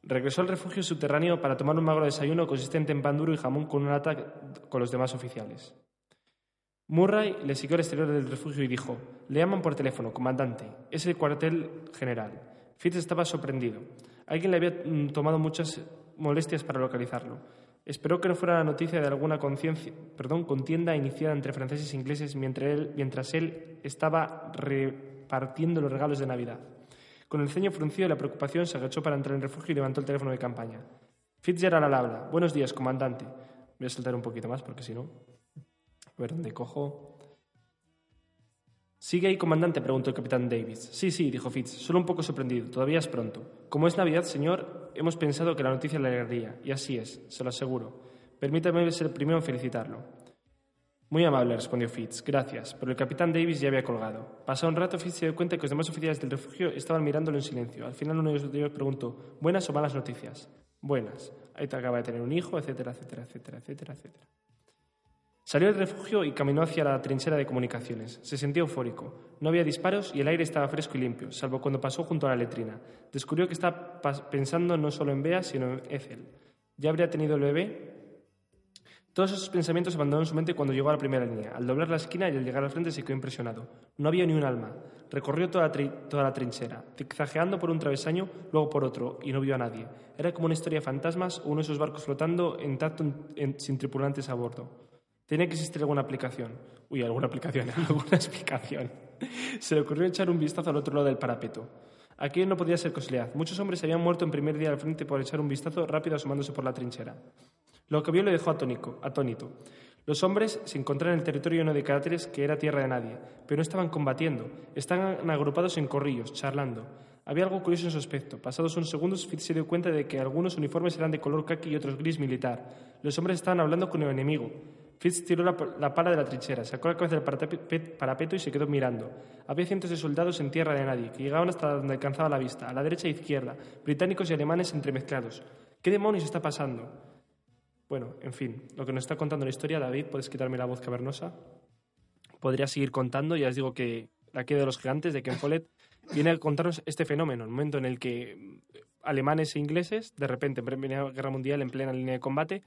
A: Regresó al refugio subterráneo para tomar un magro desayuno consistente en pan duro y jamón con una lata con los demás oficiales. Murray le siguió al exterior del refugio y dijo, le llaman por teléfono, comandante, es el cuartel general. Fitz estaba sorprendido. Alguien le había mm, tomado muchas molestias para localizarlo. Esperó que no fuera la noticia de alguna conciencia- perdón, contienda iniciada entre franceses e ingleses mientras él, mientras él estaba repartiendo los regalos de Navidad. Con el ceño fruncido y la preocupación se agachó para entrar en el refugio y levantó el teléfono de campaña. Fitzgerald al habla. Buenos días, comandante. Voy a saltar un poquito más porque si no... A ver dónde cojo. ¿Sigue ahí, comandante? preguntó el capitán Davis. Sí, sí, dijo Fitz, solo un poco sorprendido. Todavía es pronto. Como es Navidad, señor, hemos pensado que la noticia le alegraría. Y así es, se lo aseguro. Permítame ser el primero en felicitarlo. Muy amable, respondió Fitz. Gracias, pero el capitán Davis ya había colgado. Pasado un rato, Fitz se dio cuenta que los demás oficiales del refugio estaban mirándolo en silencio. Al final uno de ellos preguntó, ¿buenas o malas noticias? Buenas. Ahí te acaba de tener un hijo, etcétera, etcétera, etcétera, etcétera, etcétera. Salió del refugio y caminó hacia la trinchera de comunicaciones. Se sentía eufórico. No había disparos y el aire estaba fresco y limpio, salvo cuando pasó junto a la letrina. Descubrió que estaba pensando no solo en Bea, sino en Ethel. ¿Ya habría tenido el bebé? Todos esos pensamientos abandonaron su mente cuando llegó a la primera línea. Al doblar la esquina y al llegar al frente se quedó impresionado. No había ni un alma. Recorrió toda la, trinchera, zigzagueando por un travesaño, luego por otro, y no vio a nadie. Era como una historia de fantasmas o uno de esos barcos flotando intacto sin tripulantes a bordo. Tenía que existir alguna aplicación. Uy, alguna aplicación, [laughs] alguna explicación. Se le ocurrió echar un vistazo al otro lado del parapeto. Aquí no podía ser casualidad. Muchos hombres habían muerto en primer día al frente por echar un vistazo rápido asomándose por la trinchera. Lo que vio le dejó atónico, atónito. Los hombres se encontraron en el territorio lleno de cráteres que era tierra de nadie, pero no estaban combatiendo, estaban agrupados en corrillos, charlando. Había algo curioso en su aspecto. Pasados unos segundos, Fitz se dio cuenta de que algunos uniformes eran de color caqui y otros gris militar. Los hombres estaban hablando con el enemigo. Fitz tiró la, la pala de la trinchera, sacó la cabeza del parapeto y se quedó mirando. Había cientos de soldados en tierra de nadie, que llegaban hasta donde alcanzaba la vista, a la derecha e izquierda, británicos y alemanes entremezclados. ¿Qué demonios está pasando? Bueno, en fin, lo que nos está contando la historia, David, puedes quitarme la voz cavernosa. Podría seguir contando, ya os digo que la queda de los gigantes de Ken Follett [laughs] viene a contarnos este fenómeno, el momento en el que alemanes e ingleses, de repente, en Primera Guerra Mundial, en plena línea de combate,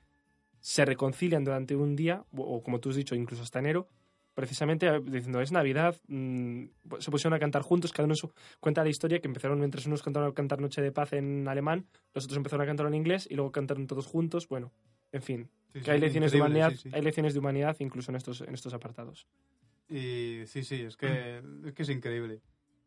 A: se reconcilian durante un día, o como tú has dicho, incluso hasta enero, precisamente eh, diciendo, es Navidad, mm, se pusieron a cantar juntos, cada uno su, cuenta la historia, que empezaron mientras unos cantaron a cantar Noche de Paz en alemán, los otros empezaron a cantar en inglés y luego cantaron todos juntos, bueno, en fin, que hay, lecciones de humanidad, hay lecciones de humanidad incluso en estos, en estos apartados.
B: Y sí, sí, es que, es que es increíble.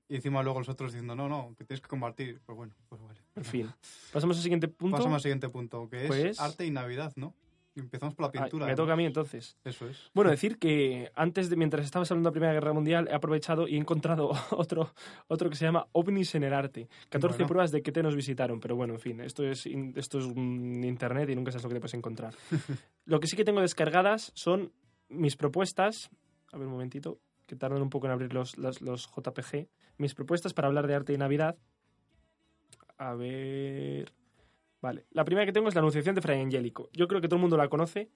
B: Y encima luego los otros diciendo, no, no, que tienes que compartir. Pues bueno, pues vale.
A: En fin. Pasamos al siguiente punto.
B: Pasamos al siguiente punto, que es pues arte y Navidad, ¿no? Empezamos por la ah, pintura.
A: me toca a mí entonces.
B: Eso es.
A: Bueno, decir que antes de, mientras estabas hablando de la Primera Guerra Mundial, he aprovechado y he encontrado [laughs] otro, otro que se llama OVNIs en el arte. 14 pruebas de que te nos visitaron, pero bueno, en fin, esto es, esto es internet y nunca sabes lo que te puedes encontrar. [laughs] lo que sí que tengo descargadas son mis propuestas. A ver un momentito, que tardan un poco en abrir los, los, los JPG. Mis propuestas para hablar de arte y Navidad. A ver. Vale, la primera que tengo es la Anunciación de Fray Angélico. Yo creo que todo el mundo la conoce,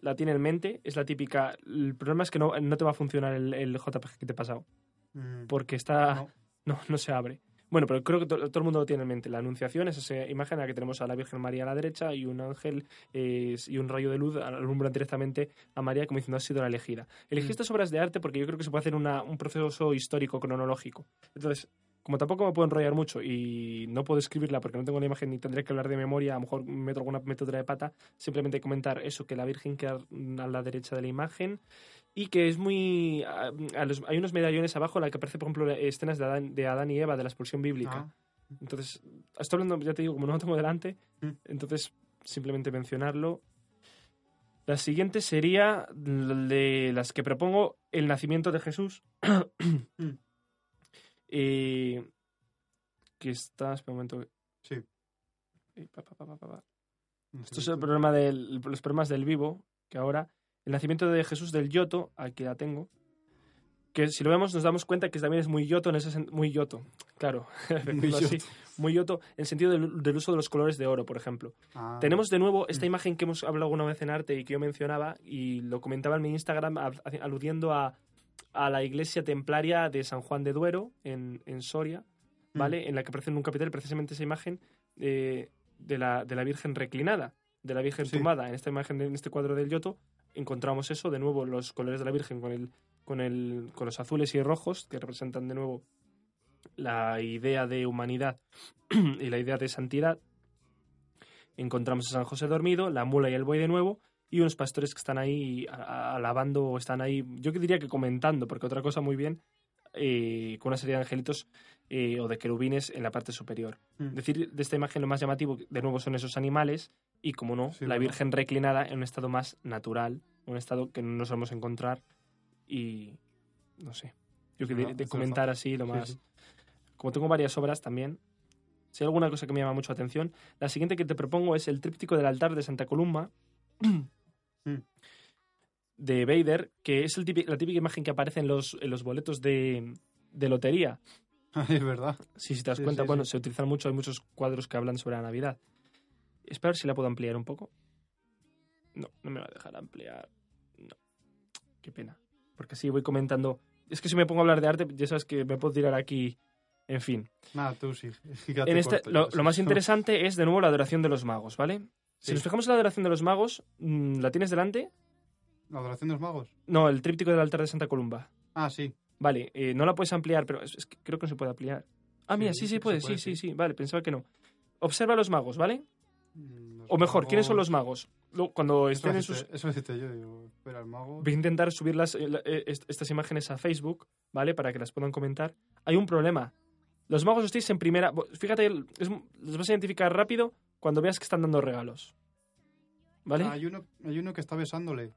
A: la tiene en mente, es la típica. El problema es que no, no te va a funcionar el, el JPG que te he pasado. Mm, porque está. No. no. se abre. Bueno, pero creo que todo el mundo lo tiene en mente. La Anunciación es esa imagen en la que tenemos a la Virgen María a la derecha y un ángel y un rayo de luz alumbran directamente a María como diciendo ha sido la elegida. Elegí mm. estas obras de arte porque yo creo que se puede hacer una, un proceso histórico cronológico. Entonces, como tampoco me puedo enrollar mucho y no puedo escribirla porque no tengo la imagen ni tendré que hablar de memoria, a lo mejor meto alguna método de pata, simplemente comentar eso, que la Virgen queda a la derecha de la imagen y que es muy... hay unos medallones abajo en la que aparece, por ejemplo, escenas de Adán, de Adán y Eva, de la expulsión bíblica. Ah. Entonces, estoy hablando, ya te digo, como no lo tengo delante, mm. entonces simplemente mencionarlo. La siguiente sería de las que propongo el nacimiento de Jesús. Mm. Eh, que está, espera un momento.
B: Sí.
A: Esto es el problema del, los problemas del vivo, que ahora, el nacimiento de Jesús del Yoto, aquí la tengo, que si lo vemos nos damos cuenta que también es muy yoto en ese muy yoto, claro, [laughs] muy yoto. Así, muy yoto en sentido del, uso de los colores de oro, por ejemplo. Ah. Tenemos de nuevo esta mm. imagen que hemos hablado alguna vez en arte y que yo mencionaba y lo comentaba en mi Instagram aludiendo a a la iglesia templaria de San Juan de Duero, en, Soria, mm. ¿vale? En la que aparece en un capitel precisamente esa imagen de, la, de la Virgen reclinada, de la Virgen tumbada. En esta imagen, en este cuadro del Yoto, encontramos eso, de nuevo, los colores de la Virgen con, el, con, el, con los azules y rojos, que representan de nuevo la idea de humanidad [clears throat] y la idea de santidad. Encontramos a San José dormido, la mula y el buey de nuevo, y unos pastores que están ahí alabando o están ahí, yo diría que comentando, porque otra cosa muy bien, eh, con una serie de angelitos eh, o de querubines en la parte superior. Mm. decir, de esta imagen lo más llamativo, de nuevo, son esos animales y, como no, la Virgen reclinada en un estado más natural, un estado que no nos vamos a encontrar y, no sé, yo quería comentar así lo más... Como tengo varias obras también, si hay alguna cosa que me llama mucho la atención, la siguiente que te propongo es el tríptico del altar de Santa Columba, [clears throat] de Vader, que es el la típica imagen que aparece en los, en los boletos de, de lotería. [laughs]
B: es verdad.
A: Sí, si te das
B: Sí,
A: cuenta,
B: sí,
A: bueno,
B: sí.
A: se utilizan mucho, hay muchos cuadros que hablan sobre la Navidad. Espera a ver si la puedo ampliar un poco. No, no me va a dejar ampliar. No. Qué pena. Porque así voy comentando. Es que si me pongo a hablar de arte, ya sabes que me puedo tirar aquí. En fin.
B: Nada, tú sí.
A: En este,
B: corto
A: lo, lo más interesante es, de nuevo, la adoración de los magos, ¿vale? Si
B: Sí.
A: nos fijamos en la adoración de los magos, mm, ¿la tienes delante?
B: ¿La adoración de los magos?
A: No, el tríptico del altar de Santa Columba.
B: Ah, sí.
A: Vale, eh, no la puedes ampliar, pero es, es que creo que no se puede ampliar. Ah, mira,
B: Sí,
A: sí,
B: sí
A: puede, sí, sí,
B: sí.
A: Vale, pensaba que no. Observa a los magos, ¿vale?
B: Mm, los
A: O mejor, ¿quiénes son los magos? Cuando estén en sus...
B: Eso yo, digo, espera, el mago...
A: Voy a intentar subir las, eh, eh, est- estas imágenes a Facebook, ¿vale? Para que las puedan comentar. Hay un problema. Los magos estáis en primera... Fíjate, los vas a identificar rápido cuando veas que están dando regalos. ¿Vale?
B: Ah, hay, uno, hay uno que está besándole.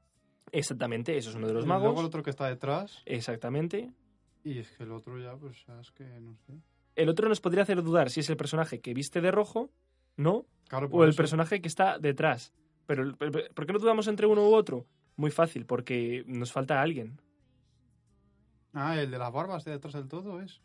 A: Exactamente, eso es uno de los
B: Y
A: magos.
B: Luego el otro que está detrás.
A: Exactamente.
B: Y es que el otro ya, pues, ya es que no sé.
A: El otro nos podría hacer dudar si es el personaje que viste de rojo, ¿no?
B: Claro,
A: o el
B: eso.
A: personaje que está detrás. Pero- ¿por qué no dudamos entre uno u otro? Muy fácil, porque nos falta alguien.
B: Ah, el de las barbas de detrás del todo es.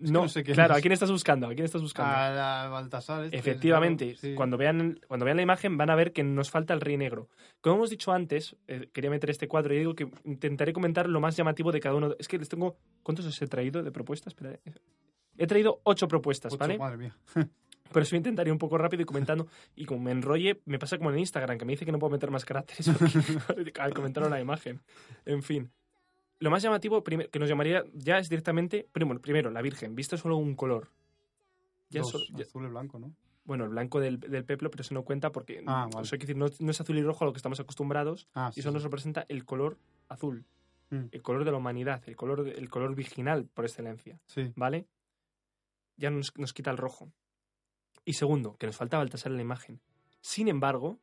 A: No,
B: no sé
A: claro,
B: es.
A: ¿a quién estás buscando? ¿A quién estás buscando?
B: Ah, la Baltasar. este,
A: Efectivamente,
B: claro, sí.
A: cuando, vean, cuando vean la imagen van a ver que nos falta el rey negro. Como hemos dicho antes, eh, quería meter este cuadro y digo que intentaré comentar lo más llamativo de cada uno. Es que les tengo... ¿Cuántos os he traído de propuestas? Espera, eh. He traído ocho propuestas,
B: Ocho,
A: ¿vale?
B: Madre mía. [laughs]
A: Pero eso intentaré un poco rápido y comentando. Y como me enrolle, me pasa como en Instagram, que me dice que no puedo meter más caracteres [laughs] porque- al comentar una imagen. En fin. Lo más llamativo que nos llamaría ya es directamente, primero, primero la Virgen, vista solo un color. Ya
B: Dos,
A: solo- ya-
B: azul y blanco, ¿no?
A: bueno, el blanco del, del peplo, pero eso no cuenta porque
B: Ah,
A: o
B: vale.
A: sea, quiero decir, no, no es azul y rojo a lo que estamos acostumbrados,
B: Ah,
A: y eso
B: sí.
A: nos representa el color azul,
B: Mm.
A: el color de la humanidad, el color, el color virginal por excelencia.
B: Sí.
A: ¿vale? Ya nos, nos quita el rojo. Y segundo, que nos falta Baltasar en la imagen. Sin embargo,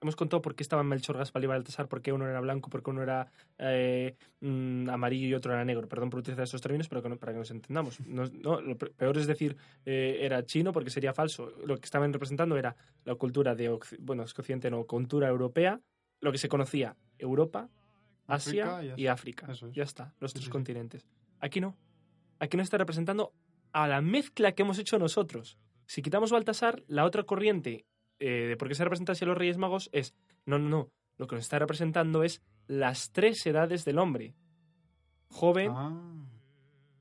A: hemos contado por qué estaban Melchor, Gaspar y Baltasar, por qué uno era blanco, por qué uno era eh, mm, amarillo y otro era negro. Perdón por utilizar estos términos, pero que no- para que nos entendamos. No, no, lo pe- peor es decir eh, era chino porque sería falso. Lo que estaban representando era la cultura de, bueno, es que occidente no, cultura europea, lo que se conocía Europa, Asia
B: África y
A: y África.
B: Es.
A: Ya está, los
B: Sí,
A: tres
B: sí,
A: continentes. Aquí no. Aquí nos está representando a la mezcla que hemos hecho nosotros. Si quitamos Baltasar, la otra corriente eh, de por qué se representa así a los Reyes Magos es, no, no, no, lo que nos está representando es las tres edades del hombre. Joven,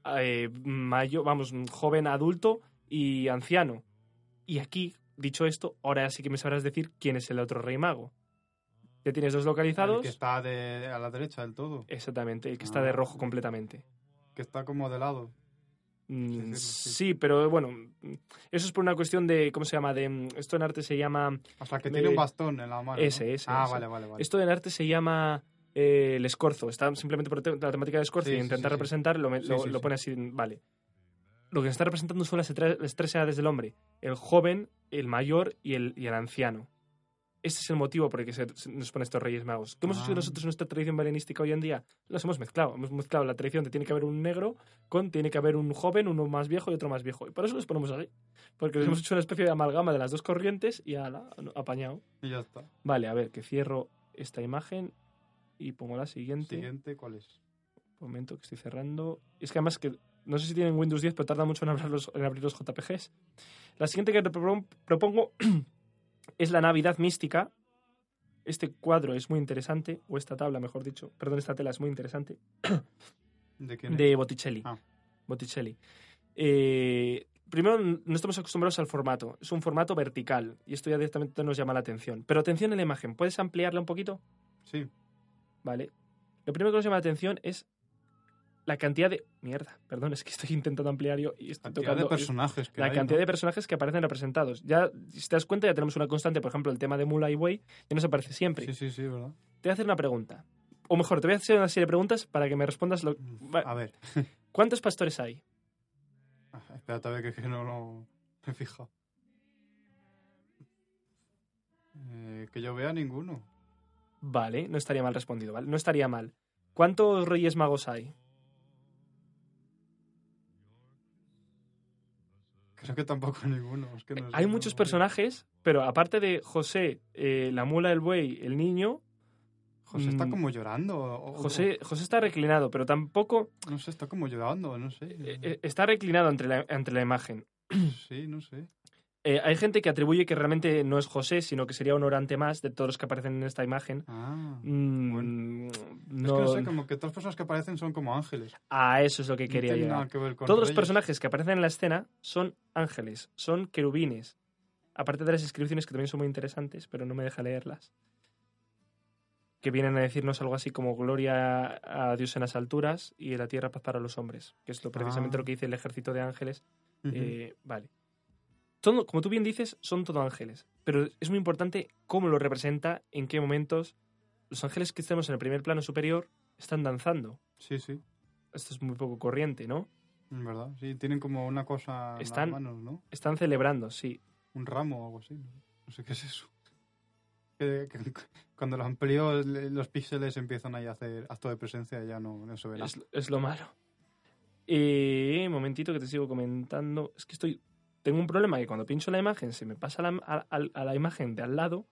B: Ah,
A: eh, mayo, vamos, joven adulto y anciano. Y aquí, dicho esto, ahora sí que me sabrás decir quién es el otro Rey Mago. Ya tienes dos
B: el
A: localizados.
B: que está de, a la derecha del todo.
A: Exactamente, el que está de
B: Ah.
A: rojo completamente.
B: Que está como de lado.
A: Mm, sí,
B: sí.
A: pero bueno, mm, eso es por una cuestión de, ¿cómo se llama? De, mm, esto en arte se llama,
B: O sea, que tiene un bastón en la mano. ¿no?
A: Ese, ese,
B: Ah,
A: ese.
B: vale, vale, vale.
A: esto en arte se llama eh, el escorzo, está simplemente por la temática de escorzo
B: Sí,
A: y intentar
B: sí,
A: representar, lo, lo, pone así, vale. Lo que está representando son las, las tres edades del hombre, el joven, el mayor y el, y el anciano. Este es el motivo por el que se, nos ponen estos Reyes Magos. ¿Qué hemos hecho
B: Ah.
A: nosotros en nuestra tradición balenística hoy en día? Los hemos mezclado. Hemos mezclado la tradición de tiene que haber un negro con tiene que haber un joven, uno más viejo y otro más viejo. Y por eso los ponemos así. Porque les hemos hecho una especie de amalgama de las dos corrientes y ala, apañado.
B: Y ya está.
A: Vale, a ver, que cierro esta imagen y pongo la siguiente.
B: Siguiente, ¿cuál es?
A: Un momento que estoy cerrando. Es que además que no sé si tienen Windows 10, pero tarda mucho en abrir los, en abrir los JPGs. La siguiente que propongo [clears throat] es la Navidad mística. Este cuadro es muy interesante, o esta tabla, mejor dicho. Perdón, esta tela es muy interesante. [coughs]
B: ¿De quién es?
A: De Botticelli.
B: Ah.
A: Botticelli. Eh, primero, no estamos acostumbrados al formato. Es un formato vertical. Y esto ya directamente nos llama la atención. Pero atención en la imagen. ¿Puedes ampliarla un poquito?
B: Sí.
A: ¿vale? Lo primero que nos llama la atención es la cantidad de... Mierda, perdón, es que estoy intentando ampliar yo y estoy
B: Cantidad de personajes que
A: la
B: hay,
A: cantidad
B: ¿no?
A: de personajes que aparecen representados. Ya, si te das cuenta, ya tenemos una constante, por ejemplo, el tema de Mula y Wei, ya nos aparece siempre.
B: Sí, sí, sí, ¿verdad?
A: Te voy a hacer una pregunta. O mejor, te voy a hacer una serie de preguntas para que me respondas lo... Va-
B: A ver. [laughs]
A: ¿Cuántos pastores hay?
B: Ah, Espérate a ver que, no lo me he fijado. Eh, que yo vea ninguno.
A: Vale, no estaría mal respondido, ¿vale? No estaría mal. ¿Cuántos reyes magos hay?
B: Creo [laughs] que tampoco ninguno. Es que no sé,
A: hay muchos personajes, pero aparte de José, eh, la mula, el buey, el niño,
B: José está
A: Mm.
B: como llorando. o-
A: José, José está reclinado, pero tampoco
B: no sé, está como llorando, no sé.
A: eh, eh, está reclinado entre la, entre la imagen.
B: Sí, no sé.
A: Eh, hay gente que atribuye que realmente no es José, sino que sería un orante más de todos los que aparecen en esta imagen.
B: Ah.
A: Mm,
B: Es
A: no,
B: que no sé, como que todas las personas que aparecen son como ángeles.
A: A eso es lo que
B: No
A: quería llegar.
B: que
A: Todos los personajes que aparecen en la escena son ángeles, son querubines. Aparte de las inscripciones que también son muy interesantes, pero no me deja leerlas. Que vienen a decirnos algo así como gloria a Dios en las alturas y en la tierra paz para los hombres, que es lo, precisamente
B: Ah.
A: lo que dice el ejército de ángeles. Eh, vale. Todo- como tú bien dices, son todo ángeles, pero es muy importante cómo lo representa, en qué momentos. Los ángeles que estemos en el primer plano superior están danzando.
B: Sí, sí,
A: Esto es muy poco corriente, ¿no?
B: en verdad. Sí, tienen como una cosa en
A: Están-
B: las manos, ¿no?
A: Están celebrando, sí.
B: Un ramo o algo así. No, No sé qué es eso. Que- que cuando lo amplío, los píxeles empiezan ahí a hacer acto de presencia y ya no, no se ve nada.
A: Es, es lo malo. Y momentito que te sigo comentando. Es que estoy. Tengo un problema que cuando pincho la imagen se me pasa la- a, la imagen de al lado.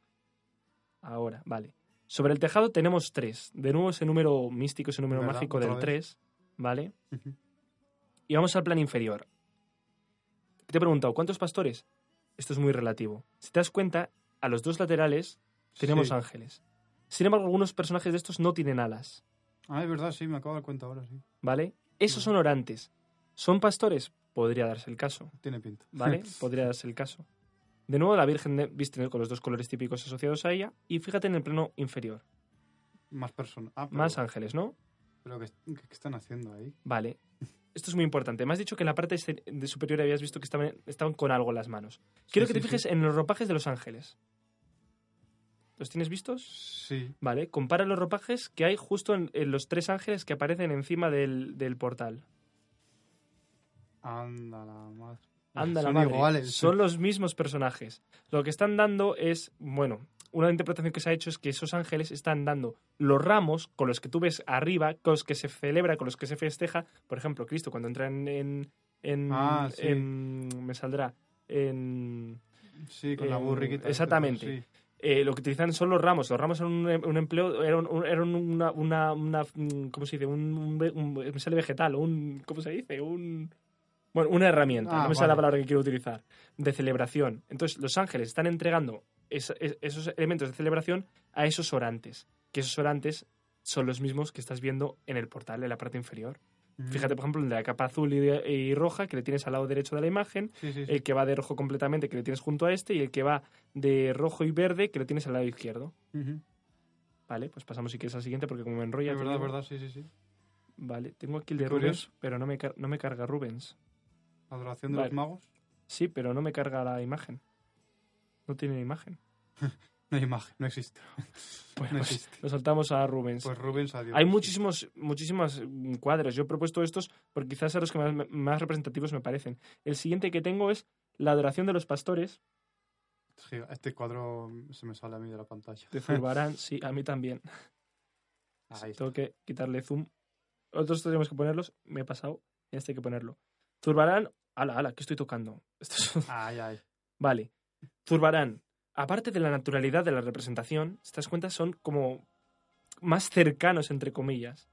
A: Ahora, vale. Sobre el tejado tenemos tres. De nuevo ese número místico, ese número
B: ¿Verdad?
A: mágico del. 3. ¿Vale? Y vamos al plano inferior. Te he preguntado, ¿cuántos pastores? Esto es muy relativo. Si te das cuenta, a los dos laterales tenemos
B: Sí.
A: ángeles. Sin embargo, algunos personajes de estos no tienen alas.
B: Ah, es verdad, sí, me acabo de dar cuenta ahora, sí.
A: ¿Vale? Esos son orantes. ¿Son pastores? Podría darse el caso.
B: Tiene pinta.
A: ¿Vale? [laughs] Podría darse el caso. De nuevo, la Virgen viste con los dos colores típicos asociados a ella. Y fíjate en el plano inferior.
B: Más personas. Ah,
A: Más ángeles, ¿no?
B: pero ¿qué, están haciendo ahí?
A: Vale. [laughs] Esto es muy importante. Me has dicho que en la parte este- de superior habías visto que estaban, estaban con algo en las manos. Quiero
B: Sí,
A: que te
B: sí,
A: fijes
B: sí.
A: en los ropajes de los ángeles. ¿Los tienes vistos?
B: Sí.
A: Vale. Compara los ropajes que hay justo en, en los tres ángeles que aparecen encima del, del portal.
B: Anda la madre.
A: Anda la
B: Son
A: madre.
B: iguales.
A: Son los mismos personajes. Lo que están dando es, bueno, una interpretación que se ha hecho es que esos ángeles están dando los ramos con los que tú ves arriba, con los que se celebra, con los que se festeja. Por ejemplo, Cristo cuando entra en... en, en-
B: Ah, sí.
A: en- me saldrá. En,
B: Sí, con la
A: Eh,
B: burriquita.
A: exactamente.
B: Sí.
A: eh, lo que utilizan son los ramos. Los ramos eran un, un empleo, eran, un- eran una, una, una- mm, ¿cómo se dice? Un, un- me sale vegetal, un, ¿cómo se dice? Un, bueno, una herramienta,
B: Ah,
A: no me sale la palabra que quiero utilizar, de celebración. Entonces, los ángeles están entregando es- es- esos elementos de celebración a esos orantes, que esos orantes son los mismos que estás viendo en el portal, en la parte inferior.
B: Ujú.
A: Fíjate, por ejemplo, el de la capa azul y, de- y roja, que le tienes al lado derecho de la imagen,
B: Sí, sí, sí.
A: el que va de rojo completamente, que le tienes junto a este, y el que va de rojo y verde, que lo tienes al lado izquierdo. Vale, pues pasamos si quieres al siguiente, porque como me enrolla...
B: Es verdad, verdad, sí, sí, sí.
A: Vale, tengo aquí el de. Rubens, pero no me, no me carga Rubens.
B: Adoración de
A: Vale.
B: los magos.
A: Sí, pero no me carga la imagen. No tiene imagen. [laughs]
B: No hay imagen, no existe.
A: Bueno, [laughs]
B: No
A: pues
B: existe.
A: lo saltamos a Rubens.
B: Pues Rubens, adiós.
A: Hay muchísimos, muchísimos mm, cuadros. Yo he propuesto estos porque quizás son los que más, más representativos me parecen. El siguiente que tengo es la adoración de los pastores
B: Este cuadro se me sale a mí de la pantalla.
A: de Zurbarán. [laughs] sí, a mí también.
B: Ahí.
A: Tengo que quitarle zoom. Otros tenemos que ponerlos. Me he pasado. Este hay que ponerlo. Zurbarán. Ala, ala, ¿qué estoy tocando? [laughs] Esto es-
B: Ay, ay.
A: Vale. Zurbarán. Aparte de la naturalidad de la representación, si te das cuenta, son como más cercanos, entre comillas.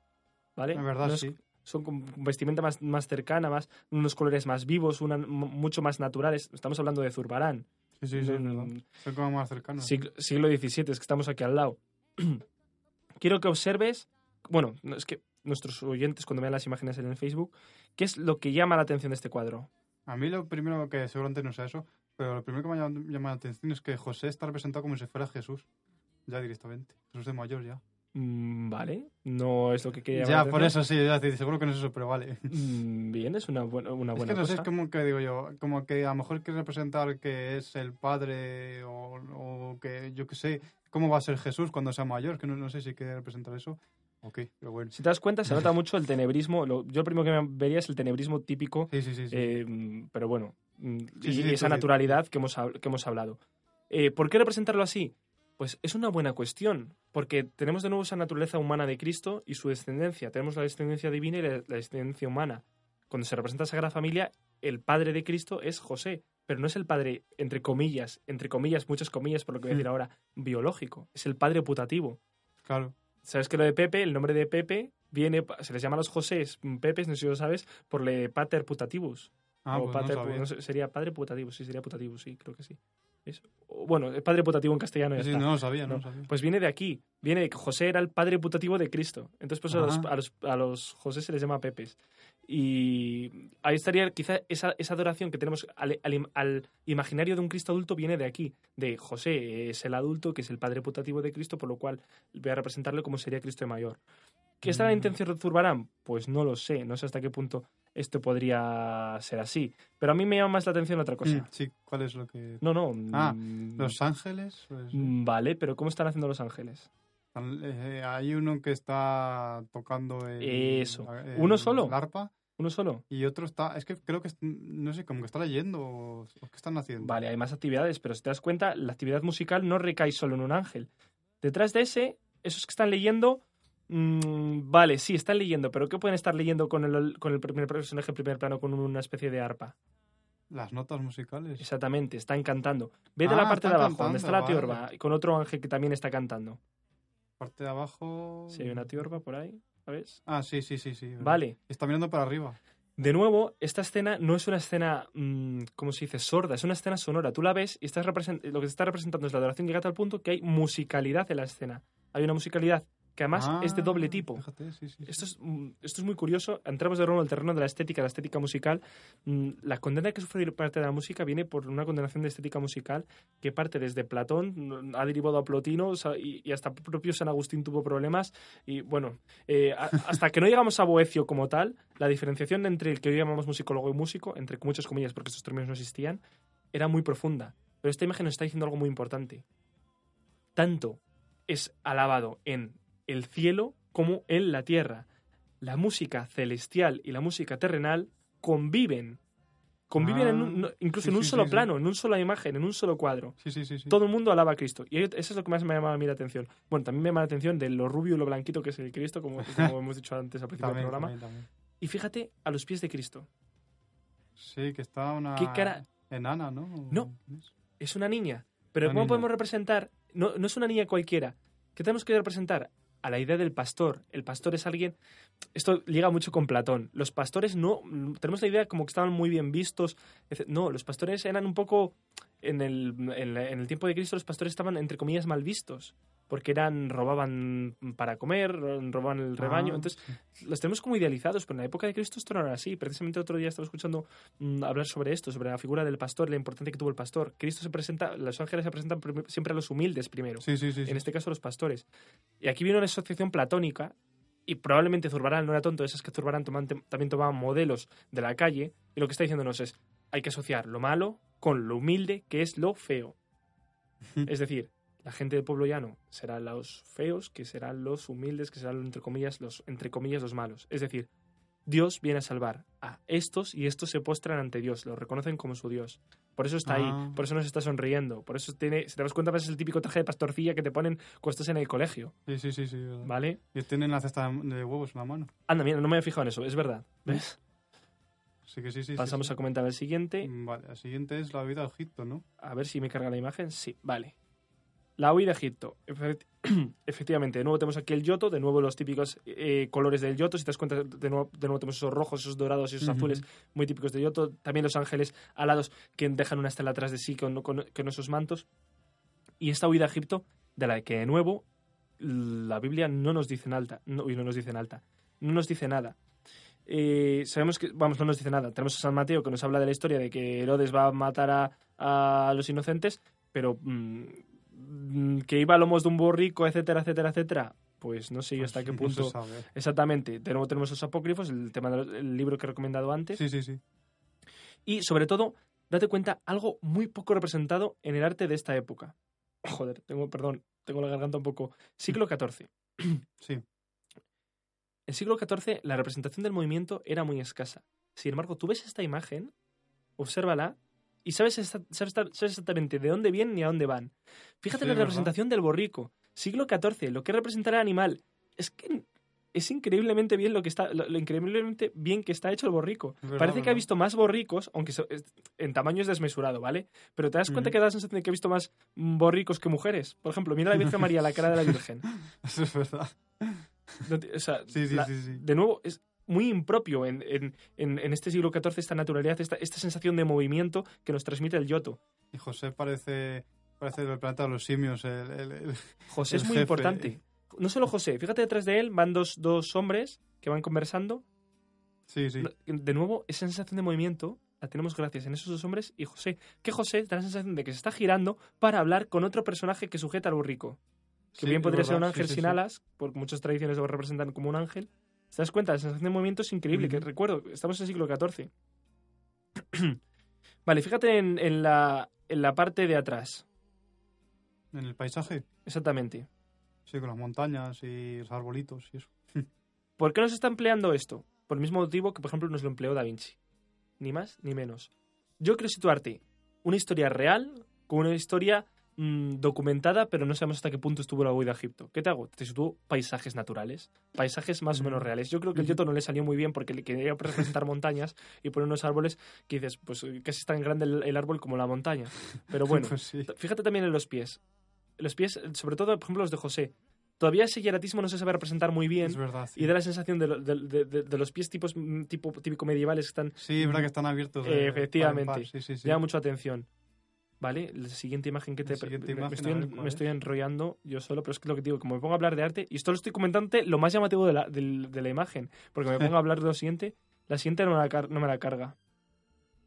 A: ¿Vale?
B: Es verdad, sí.
A: son con vestimenta más, más cercana, más, unos colores más vivos, una- mucho más naturales. Estamos hablando de Zurbarán.
B: Sí, sí, sí.
A: Mm,
B: Son como más cercanos.
A: siglo, siglo XVII, es que estamos aquí al lado. [clears throat] Quiero que observes, bueno, no, es que nuestros oyentes cuando vean las imágenes en el Facebook, ¿qué es lo que llama la atención de este cuadro?
B: A mí lo primero que seguramente no sea eso, pero lo primero que me llama, llama la atención es que José está representado como si fuera Jesús. Ya directamente. Jesús de mayor ya.
A: Mm, vale, no es lo que quería
B: Ya, por eso sí, ya, seguro que no es eso, pero vale.
A: Mm, Bien, es una, buena una
B: Es
A: buena
B: que no sé,
A: cosa.
B: es como que digo yo, como que a lo mejor quiere representar que es el padre o, o que yo qué sé, cómo va a ser Jesús cuando sea mayor, que no, no sé si quiere representar eso. Ok, pero bueno.
A: Si te das cuenta, se nota [laughs] mucho el tenebrismo. lo- yo lo primero que me vería es el tenebrismo típico
B: Sí, sí, sí.
A: Eh, pero bueno, mm, y esa
B: di.
A: naturalidad que hemos, que hemos hablado. Eh, ¿Por qué representarlo así? Pues es una buena cuestión, porque tenemos de nuevo esa naturaleza humana de Cristo y su descendencia. Tenemos la descendencia divina y la, la descendencia humana. Cuando se representa a Sagrada Familia, el padre de Cristo es José, pero no es el padre, entre comillas, entre comillas, muchas comillas, por lo que voy a decir ahora, biológico. Es el padre putativo.
B: Claro.
A: Sabes que lo de Pepe, el nombre de Pepe viene, se les llama a los Josés Pepes, no sé si lo sabes, por le pater putativus.
B: Ah,
A: o
B: pues
A: pater, no sería padre putativus, sí, sería putativus, sí, creo que sí. Es- bueno, el padre putativo en castellano
B: Sí,
A: está.
B: no lo sabía, no,
A: No,
B: lo sabía.
A: Pues viene de aquí, viene de que José era el padre putativo de Cristo. Entonces, pues a los, a, los, a los José se les llama Pepes. Y ahí estaría quizá esa, esa adoración que tenemos al, al al imaginario de un Cristo adulto viene de aquí, de José es el adulto, que es el padre putativo de Cristo, por lo cual voy a representarlo como sería Cristo de mayor. ¿Qué está la
B: Mm.
A: intención de Zurbarán? Pues no lo sé, no sé hasta qué punto esto podría ser así. Pero a mí me llama más la atención otra cosa.
B: Mm, Sí, ¿cuál es lo que...?
A: No, no.
B: Ah,
A: mm,
B: Los Ángeles, pues,
A: mm, Vale, pero ¿cómo están haciendo los ángeles?
B: Eh, hay uno que está tocando el,
A: Eso.
B: el-
A: ¿Uno solo?
B: el arpa
A: ¿Uno solo?
B: y otro está, es que creo que, no sé, como que está leyendo o, o qué están haciendo.
A: Vale, hay más actividades, pero si te das cuenta, la actividad musical no recae solo en un ángel. Detrás de ese, esos que están leyendo, mm, vale, sí, están leyendo, pero ¿qué pueden estar leyendo con el, con el primer personaje en primer plano con una especie de arpa?
B: Las notas musicales.
A: Exactamente, están cantando. Ve de
B: Ah,
A: la parte de abajo, donde está la
B: vale.
A: tiorba, y con otro ángel que también está cantando.
B: Parte de abajo.
A: Si hay una tiorba por ahí, ¿sabes?
B: Ah, sí, sí, sí, sí.
A: Vale.
B: Está mirando para arriba.
A: De nuevo, esta escena no es una escena, mm, ¿cómo se dice? Sorda, es una escena sonora. Tú la ves y estás lo que se está representando es la adoración llega a tal punto que hay musicalidad en la escena. Hay una musicalidad que además es de doble
B: Ah,
A: tipo.
B: Fíjate, sí, sí. sí.
A: Esto es, mm, esto es muy curioso. Entramos de nuevo en el terreno de la estética, la estética musical. Mm, La condena que sufre parte de la música viene por una condenación de estética musical que parte desde Platón, mm, ha derivado a Plotino y, hasta propio San Agustín tuvo problemas. Y bueno, eh, [laughs] hasta que no llegamos a Boecio como tal, la diferenciación entre el que hoy llamamos musicólogo y músico, entre muchas comillas porque estos términos no existían, era muy profunda. Pero esta imagen nos está diciendo algo muy importante. Tanto es alabado en el cielo como en la tierra. La música celestial y la música terrenal conviven. Conviven en un- no- incluso
B: sí,
A: en un
B: sí,
A: solo
B: sí,
A: plano, en una sola imagen, en un solo cuadro.
B: Sí, sí, sí. sí.
A: Todo el mundo alaba a Cristo. Y eso es lo que más me llama a mí la atención. Bueno, también me llama la atención de lo rubio y lo blanquito que es el Cristo, como, como [laughs] hemos dicho antes al principio
B: También,
A: del programa.
B: también, también.
A: Y fíjate a los pies de Cristo.
B: Sí, que está una
A: ¿Qué cara?
B: enana, ¿no?
A: No. Es una niña. Pero
B: Una
A: ¿cómo
B: niña.
A: podemos representar? No, no es una niña cualquiera. ¿Qué tenemos que representar? A la idea del pastor. El pastor es alguien... Esto liga mucho con Platón. Los pastores no... Tenemos la idea como que estaban muy bien vistos. No, los pastores eran un poco... En el, en el tiempo de Cristo los pastores estaban, entre comillas, mal vistos. Porque eran... Robaban para comer, robaban el rebaño.
B: Ah,
A: Entonces, los tenemos como idealizados, pero en la época de Cristo esto no era así. Precisamente otro día estaba escuchando mm, hablar sobre esto, sobre la figura del pastor, la importancia que tuvo el pastor. Cristo se presenta, los ángeles se presentan siempre a los humildes primero,
B: Sí, sí, sí. sí.
A: en este caso a los pastores. Y aquí viene una asociación platónica, y probablemente Zurbarán no era tonto, esas que Zurbarán toman- también tomaban modelos de la calle, y lo que está diciéndonos es, hay que asociar lo malo con lo humilde, que es lo feo. [laughs] Es decir, la gente del pueblo llano serán los feos, que serán los humildes, que serán entre comillas los entre comillas los malos. Es decir, Dios viene a salvar a estos y estos se postran ante Dios, lo reconocen como su Dios. Por eso está
B: Ah.
A: ahí, por eso nos está sonriendo, por eso tiene, si te das cuenta, es el típico traje de pastorcilla que te ponen cuando estás en el colegio,
B: Sí, sí, sí, sí. verdad.
A: ¿vale?
B: Y tienen la cesta de huevos en la mano.
A: Anda, mira, no me he fijado en eso, es verdad. ¿Ves?
B: Sí que sí, sí.
A: Pasamos
B: sí.
A: a comentar el siguiente.
B: Vale, la siguiente es la vida de Egipto, ¿no?
A: A ver si me carga la imagen. Sí, vale. La huida de Egipto. Efect- [clears throat] Efectivamente, de nuevo tenemos aquí el yoto, de nuevo los típicos eh, colores del yoto. Si te das cuenta, de nuevo, de nuevo tenemos esos rojos, esos dorados y esos azules muy típicos del yoto. También los ángeles alados que dejan una estela atrás de sí con, con- con esos mantos. Y esta huida a Egipto, de la que de nuevo la Biblia no nos dice en alta. No, uy, no nos dice en alta. No nos dice nada. Eh, sabemos que, vamos, no nos dice nada. Tenemos a San Mateo que nos habla de la historia de que Herodes va a matar a, a los inocentes, pero mm, que iba a lomos de un borrico, etcétera, etcétera, etcétera. Pues no sé yo hasta qué
B: No
A: punto.
B: sabe.
A: Exactamente. De nuevo tenemos los apócrifos, el tema del libro que he recomendado antes.
B: Sí, sí, sí.
A: Y sobre todo, date cuenta, algo muy poco representado en el arte de esta época. Joder, tengo, perdón, tengo la garganta un poco. Siglo XIV. [clears throat]
B: Sí.
A: En el siglo XIV la representación del movimiento era muy escasa. Sin embargo, tú ves esta imagen, obsérvala, y sabes, esta- sabes, sabes exactamente de dónde vienen y a dónde van. Fíjate
B: Sí,
A: la
B: ¿verdad?
A: representación del borrico. Siglo XIV, lo que representará el animal. Es que es increíblemente bien lo que está, lo, lo increíblemente bien que está hecho el borrico. Parece que ha visto más borricos, aunque so- es- en tamaño es desmesurado, ¿vale? Pero te das cuenta que da la sensación de que ha visto más borricos que mujeres. Por ejemplo, mira a la Virgen María, la cara de la Virgen. [laughs]
B: Eso es verdad.
A: No o sea,
B: Sí, sí,
A: la-
B: sí, sí.
A: de nuevo, es muy impropio en, en- en- este siglo XIV esta naturalidad, esta, esta sensación de movimiento que nos transmite el Yoto.
B: Y José parece, parece del planeta de los simios. El, el- el-
A: José
B: El
A: es muy
B: jefe.
A: importante. No solo José, fíjate detrás de él van dos, dos hombres que van conversando.
B: Sí, sí.
A: De nuevo, esa sensación de movimiento la tenemos gracias en esos dos hombres y José. Que José da la sensación de que se está girando para hablar con otro personaje que sujeta al burrico. Que
B: Sí,
A: bien podría ser un ángel sin alas, porque muchas tradiciones lo representan como un ángel. ¿Te das cuenta? La sensación de movimiento es increíble, que recuerdo, estamos en el siglo XIV. [clears throat] vale, fíjate en, en la, en la parte de atrás.
B: En el paisaje.
A: Exactamente.
B: Sí, con las montañas y los arbolitos y eso. [laughs]
A: ¿Por qué nos está empleando esto? Por el mismo motivo que, por ejemplo, nos lo empleó Da Vinci. Ni más ni menos. Yo quiero situarte una historia real con una historia mm, documentada, pero no sabemos hasta qué punto estuvo la huida de Egipto. ¿Qué te hago? Te sitúo paisajes naturales, paisajes más o menos reales. Yo creo que el. Yoto no le salió muy bien porque le quería representar [laughs] montañas y poner unos árboles que dices, pues casi es tan grande el, el árbol como la montaña. Pero bueno, [laughs]
B: Pues sí.
A: Fíjate también en los pies. Los pies, sobre todo, por ejemplo, los de José. Todavía ese hieratismo no se sabe representar muy bien
B: Es verdad. sí.
A: y da la sensación de, lo- de- de- de- de los pies tipos, mm, tipo, típico medievales que están...
B: Sí, es verdad que están abiertos.
A: Eh, efectivamente.
B: par, Sí, sí, sí.
A: Llama mucho atención. ¿Vale? La siguiente imagen que te...
B: Siguiente
A: me-
B: imagen,
A: me, estoy, enrollando yo solo, pero es que lo que digo, como me pongo a hablar de arte, y esto lo estoy comentando lo más llamativo de la, de la imagen, porque me pongo a [laughs] hablar de lo siguiente, la siguiente no me la, car- no me la carga.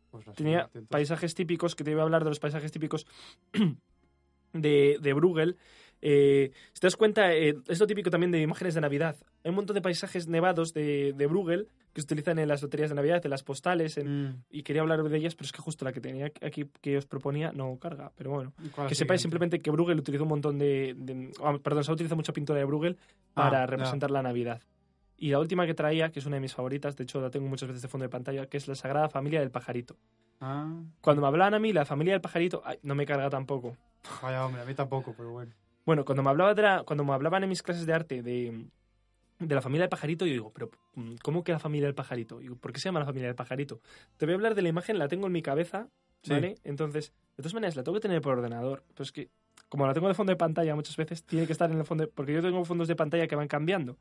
B: Pues
A: tenía paisajes típicos, que te iba a hablar de los paisajes típicos [clears throat] de, de Bruegel. Eh, si te das cuenta, eh, es lo típico también de imágenes de Navidad. Hay un montón de paisajes nevados de, de Bruegel que se utilizan en las loterías de Navidad, en las postales, en-
B: Mm,
A: y quería hablar de ellas, pero es que justo la que tenía aquí que os proponía no carga. Pero bueno,
B: ¿y cuál es
A: que sepáis simplemente que Bruegel utilizó un montón de... de- ah, perdón, se ha utilizado mucha pintura de Bruegel
B: Ah,
A: para
B: ya.
A: representar la Navidad. Y la última que traía, que es una de mis favoritas, de hecho la tengo muchas veces de fondo de pantalla, que es la Sagrada Familia del Pajarito.
B: Ah,
A: Cuando me hablaban a mí, la familia del pajarito, ay, no me carga tampoco.
B: vaya hombre, a mí tampoco, pero bueno.
A: Bueno, cuando me, hablaba de la- cuando me hablaban en mis clases de arte de, de la familia del pajarito, yo digo, pero mm, ¿cómo que la familia del pajarito? Digo, ¿por qué se llama la familia del pajarito? Te voy a hablar de la imagen, la tengo en mi cabeza,
B: Sí.
A: ¿vale? Entonces, de todas maneras, la tengo que tener por ordenador. Pero es que, como la tengo de fondo de pantalla muchas veces, tiene que estar en el fondo, de- porque yo tengo fondos de pantalla que van cambiando.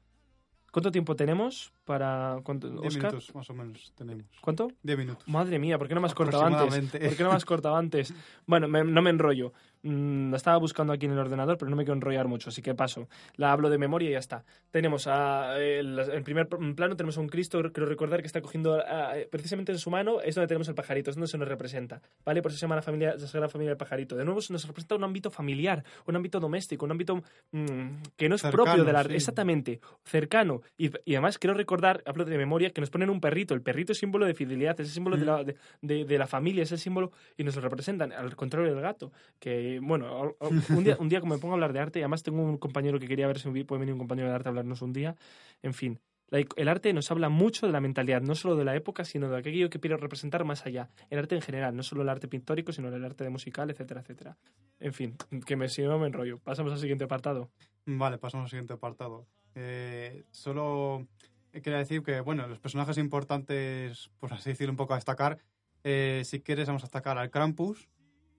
A: ¿Cuánto tiempo tenemos para... cuánto-
B: Diez
A: Oscar?
B: minutos más o menos tenemos.
A: ¿Cuánto?
B: Diez minutos.
A: Madre mía, ¿por qué no me has cortado antes? ¿Por qué no me has cortado antes? Bueno, me- no me enrollo. Mm, la estaba buscando aquí en el ordenador, pero no me quiero enrollar mucho, así que paso. La hablo de memoria y ya está. Tenemos a, el, primer plano tenemos a un Cristo, creo recordar, que está cogiendo a- precisamente en su mano, es donde tenemos el pajarito, es donde se nos representa. ¿Vale? Por eso se llama la familia, la Sagrada Familia del Pajarito. De nuevo, se nos representa un ámbito familiar, un ámbito doméstico, un ámbito mm, que no es
B: Cercano,
A: propio del arte.
B: sí.
A: Exactamente, cercano. Y, y además quiero recordar, hablo de memoria, que nos ponen un perrito. El perrito es símbolo de fidelidad, es el símbolo de,
B: Mm.
A: la, de, de- de la familia, es el símbolo y nos lo representan, al contrario del gato. Que, bueno, o- o- un día, un día me pongo a hablar de arte, además tengo un compañero que quería ver si puede venir un compañero de arte a hablarnos un día, en fin. el arte nos habla mucho de la mentalidad, no solo de la época, sino de aquello que quiero representar más allá. El arte en general, no solo el arte pictórico, sino el arte musical, etcétera, etcétera. En fin, que me, si no me enrollo. Pasamos al siguiente apartado.
B: Vale, pasamos al siguiente apartado. Eh, solo quería decir que, bueno, los personajes importantes, por así decirlo, un poco a destacar. eh, si quieres, vamos a destacar al Krampus,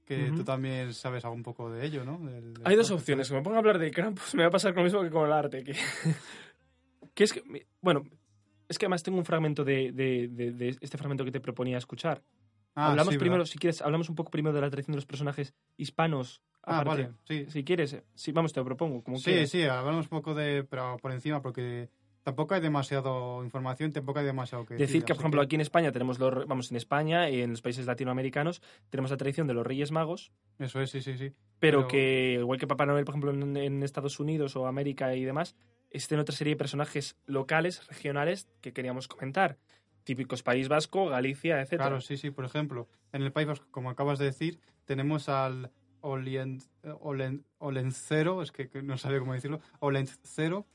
B: que
A: Ujú.
B: tú también sabes algo un poco de ello, ¿no? Del- del
A: Hay dos opciones. Si me pongo a hablar de Krampus, [laughs] me va a pasar lo mismo que con el arte. Que, [laughs] que es que, bueno, es que además tengo un fragmento de, de- de- de este fragmento que te proponía escuchar.
B: Ah,
A: hablamos
B: sí,
A: primero,
B: ¿verdad?
A: si quieres, hablamos un poco primero de la tradición de los personajes hispanos.
B: Ah,
A: aparte.
B: vale, sí.
A: Si quieres, eh, sí, vamos, te lo propongo. Como
B: Sí,
A: quieras.
B: sí, hablamos un poco de, pero por encima, porque tampoco hay demasiado información, tampoco hay demasiado que
A: Decir que, por ejemplo, aquí en España tenemos los, vamos, en España y en los países latinoamericanos tenemos la tradición de los Reyes Magos,
B: Eso es, sí, sí, sí.
A: pero,
B: Pero-
A: que, igual que Papá Noel, por ejemplo, en, en Estados Unidos o América y demás, existen otra serie de personajes locales, regionales, que queríamos comentar. Típicos País Vasco, Galicia, etc.
B: Claro, sí, sí. Por ejemplo, en el País Vasco, como acabas de decir, tenemos al Olien- Olen- Olencero, es que no sabía cómo decirlo, Olencero,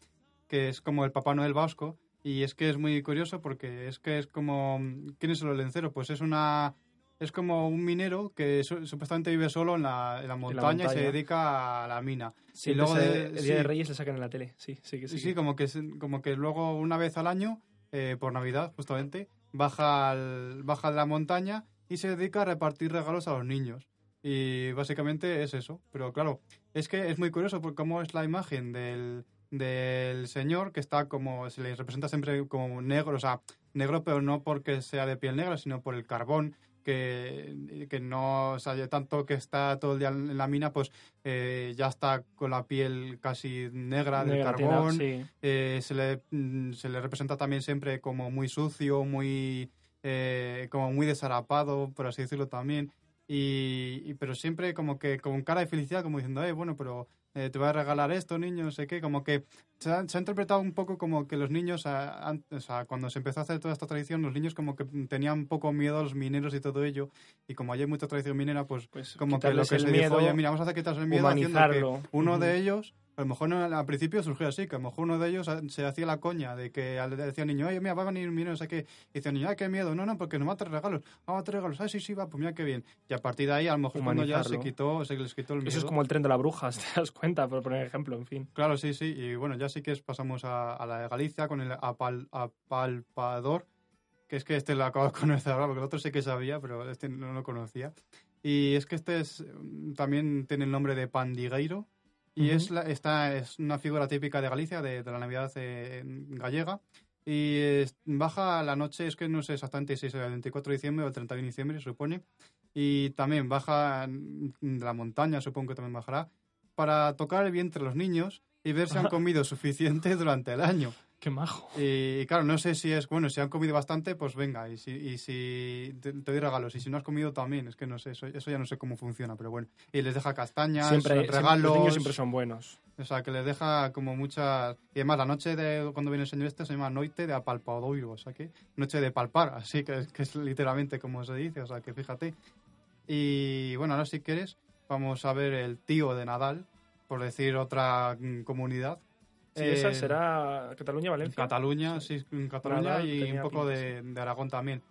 B: que es como el Papá Noel vasco. Y es que es muy curioso porque es que es como... ¿Quién es el Olencero? Pues es una... Es como un minero que su- supuestamente vive solo en la, en la montaña y se dedica a la mina.
A: Siempre
B: y luego de-
A: el Día de
B: sí.
A: Reyes le sacan en la tele. Sí, sí, que sí.
B: Sí, sí, como que, como que luego una vez al año, eh, por Navidad justamente, baja, al- baja de la montaña y se dedica a repartir regalos a los niños. Y básicamente es eso. Pero claro, es que es muy curioso por cómo es la imagen del, del señor que está como, se le representa siempre como negro, o sea, negro pero no porque sea de piel negra, sino por el carbón que, que no, o sea, tanto que está todo el día en la mina, pues eh, ya está con la piel casi negra del
A: Negativa,
B: carbón.
A: sí.
B: Eh, se, le, mm, se le representa también siempre como muy sucio, muy eh, como muy desarapado, por así decirlo también. Y, y- pero siempre como que con cara de felicidad, como diciendo, eh, bueno, pero eh, te voy a regalar esto, niño, no sé qué, como que se ha, se ha interpretado un poco como que los niños, ah, an- o sea, cuando se empezó a hacer toda esta tradición, los niños como que tenían un poco miedo a los mineros y todo ello, y como hay mucha tradición minera, pues,
A: Pues
B: como que lo que
A: el
B: se
A: miedo,
B: dijo, oye, mira, vamos a hacer quitarse el miedo haciendo que uno
A: Ujú.
B: de ellos, a lo mejor no- al principio surgió así, que a lo mejor uno de ellos se hacía la coña de que le decía al niño, oye, mira, va a venir un no sé qué, y decía niño, ay, qué miedo, no, no, porque nos va a traer regalos, vamos a traer regalos, ay, sí, sí, va, pues mira qué bien. Y a partir de ahí, a lo mejor cuando ya se quitó, se les quitó el miedo.
A: Eso es como el tren de la bruja, [laughs] te das cuenta, por poner ejemplo, en fin.
B: Claro, sí, sí. Y bueno, ya sí que es- pasamos a, a la de Galicia con el apal- apalpador, que es que este lo acabo de [laughs] conocer ahora, porque el otro sí que sabía, pero este no lo conocía. Y es que este es mm, también tiene el nombre de pandigueiro y
A: Ujú.
B: es, la, esta es una figura típica de Galicia, de, de la Navidad eh, gallega. Y es- baja la noche, es que no sé exactamente si es el 24 de diciembre o el 31 de diciembre, se supone. Y también baja de la montaña, supongo que también bajará, para tocar el vientre a los niños y ver si han [laughs] comido suficiente durante el año.
A: Qué majo.
B: Y claro, no sé si es, bueno, si han comido bastante, pues venga, y si, y si te, te doy regalos, y si no has comido también, es que no sé, eso, eso ya no sé cómo funciona, pero bueno. Y les deja castañas,
A: Siempre, siempre-
B: regalos,
A: los niños siempre son buenos.
B: o sea, que les deja como muchas... Y además, la noche de cuando viene el señor este se llama noite de apalpadoiro, o sea que noche de palpar, así que, que es literalmente como se dice, o sea que fíjate. Y bueno, ahora si quieres, vamos a ver el tío de Nadal, por decir otra mm, comunidad.
A: Sí, esa
B: Eh,
A: será Cataluña-Valencia.
B: Cataluña, sí, en Cataluña
A: Nadal
B: y un poco
A: pinta,
B: de, de Aragón también.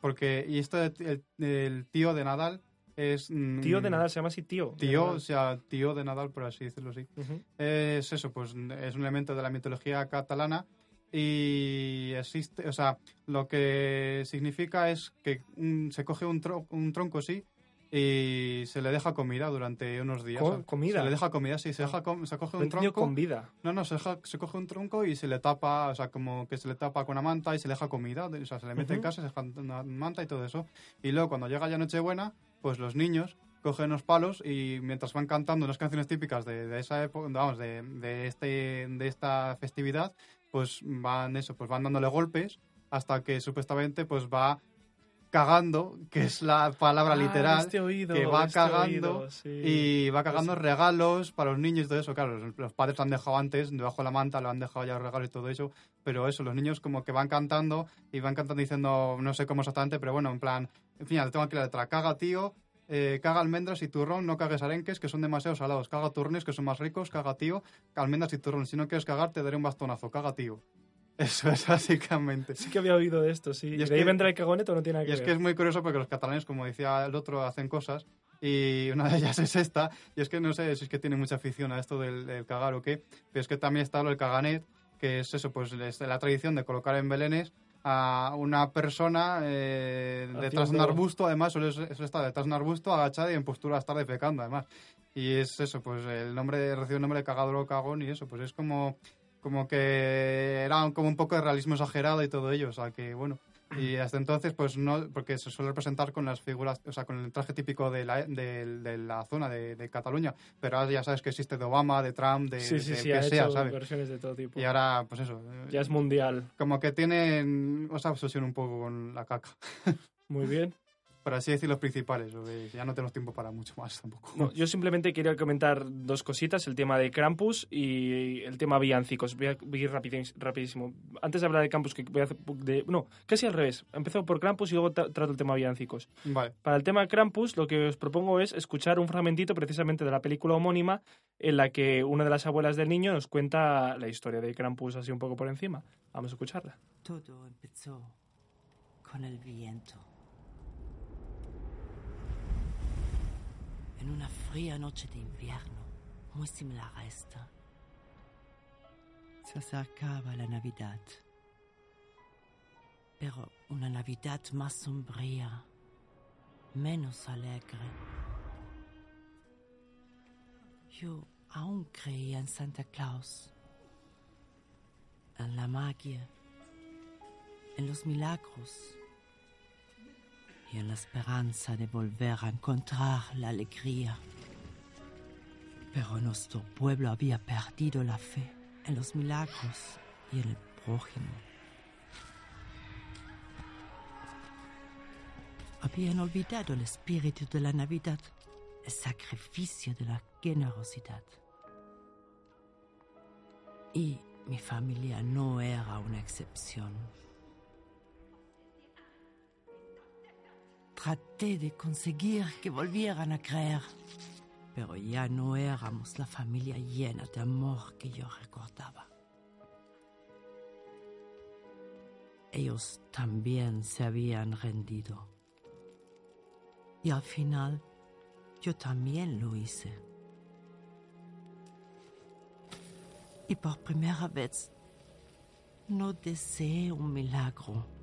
B: Porque, y esto, el, el tío de Nadal es... mm,
A: Tío de Nadal, se llama así tío.
B: Tío, o sea, tío de Nadal, por así decirlo, sí.
A: Ujú.
B: Es eso, pues es un elemento de la mitología catalana y existe, o sea, lo que significa es que mm, se coge un, tro- un tronco, sí, y se le deja comida durante unos días.
A: Co- ¿comida?
B: Se le deja comida, sí, se, deja com- se coge un tronco.
A: con vida.
B: No, no, se, deja- se coge un tronco y se le tapa, o sea, como que se le tapa con una manta y se le deja comida, o sea, se le mete en
A: Ujú.
B: casa, se deja una manta y todo eso. Y luego cuando llega ya Nochebuena, pues los niños cogen los palos y mientras van cantando unas canciones típicas de, de esa época, vamos, de, de, este, de esta festividad, pues van eso, pues van dándole golpes hasta que supuestamente pues va cagando, que es la palabra
A: Ah,
B: literal,
A: este oído,
B: que va
A: este
B: cagando
A: oído, sí.
B: y va cagando
A: Pues-
B: regalos para los niños y todo eso. Claro, los, padres lo han dejado antes, debajo de la manta, lo han dejado ya los regalos y todo eso. Pero eso, los niños como que van cantando y van cantando diciendo, no sé cómo exactamente, pero bueno, en plan, en fin, ya tengo aquí la letra, caga tío, eh, caga almendras y turrón, no cagues arenques que son demasiado salados, caga turrones que son más ricos, caga tío, almendras y turrón. Si no quieres cagar, te daré un bastonazo, caga tío. Eso es [laughs] básicamente.
A: Sí que había oído de esto, sí.
B: Y
A: ¿Y
B: es
A: de ahí vendrá el cagoneto no tiene nada
B: Y
A: que
B: es
A: ver?
B: que es muy curioso porque los catalanes, como decía el otro, hacen cosas y una de ellas [laughs] es esta. Y es que no sé si es que tiene mucha afición a esto del, del cagar o qué, pero es que también está lo del caganet, que es eso, pues es la tradición de colocar en belenes a una persona eh, detrás de un arbusto, además suele, suele estar detrás de un arbusto agachada y en postura de estar defecando, además. Y es eso, pues el nombre, recibe el nombre de cagador o cagón y eso, pues es como, como que era como un poco de realismo exagerado y todo ello, o sea que bueno. Y hasta entonces, pues no, porque se suele representar con las figuras, o sea, con el traje típico de la, de, de la zona de, de Cataluña. Pero ahora ya sabes que existe de Obama, de Trump, de,
A: Sí, sí,
B: de
A: sí,
B: que sea, ¿sabes?
A: versiones de todo tipo.
B: Y ahora, pues eso.
A: Ya es mundial.
B: Como que tienen esa obsesión un poco con la caca. [laughs]
A: Muy bien.
B: Por así decir, los principales. ya no tenemos tiempo para mucho más tampoco.
A: No, yo simplemente quería comentar dos cositas, el tema de Krampus y el tema villancicos. Voy a voy a ir rapidísimo. Antes de hablar de Krampus, que voy a hacer de... No, casi al revés. Empezó por Krampus y luego tra- trato el tema villancicos.
B: Vale.
A: Para el tema Krampus, lo que os propongo es escuchar un fragmentito precisamente de la película homónima en la que una de las abuelas del niño nos cuenta la historia de Krampus así un poco por encima. Vamos a escucharla.
C: Todo empezó con el viento. En una fría noche de invierno, muy similar a esta, se acercaba la Navidad. Pero una Navidad más sombría, menos alegre. Yo aún creía en Santa Claus, en la magia, en los milagros y en la esperanza de volver a encontrar la alegría. Pero nuestro pueblo había perdido la fe en los milagros y en el prójimo. Habían olvidado el espíritu de la Navidad, el sacrificio de la generosidad. Y mi familia no era una excepción. Traté de conseguir que volvieran a creer, pero ya no éramos la familia llena de amor que yo recordaba. Ellos también se habían rendido. Y al final, yo también lo hice. Y por primera vez, no deseé un milagro.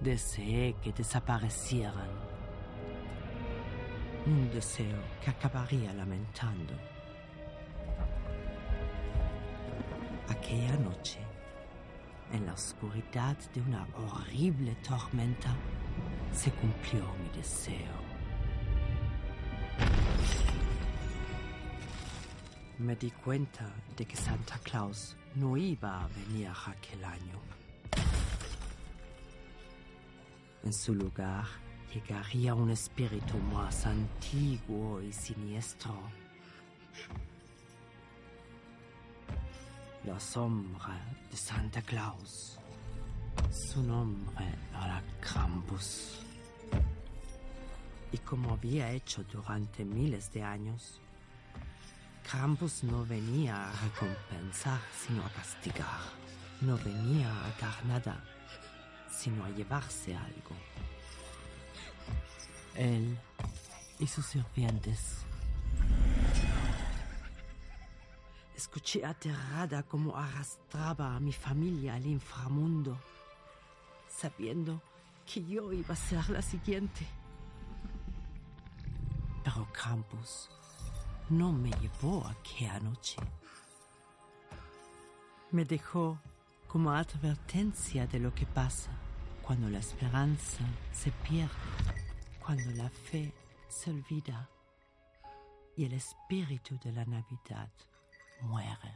C: Deseé que desaparecieran. Un deseo que acabaría lamentando. Aquella noche, en la oscuridad de una horrible tormenta, se cumplió mi deseo. Me di cuenta de que Santa Claus no iba a venir aquel año. En su lugar llegaría un espíritu más antiguo y siniestro. La sombra de Santa Claus. Su nombre era Krampus. Y como había hecho durante miles de años, Krampus no venía a recompensar, sino a castigar. No venía a dar nada, sino a llevarse algo. Él y sus sirvientes. Escuché aterrada cómo arrastraba a mi familia al inframundo, sabiendo que yo iba a ser la siguiente. Pero Krampus no me llevó aquella noche. Me dejó como advertencia de lo que pasa cuando la esperanza se pierde, cuando la fe se olvida y el espíritu de la Navidad muere.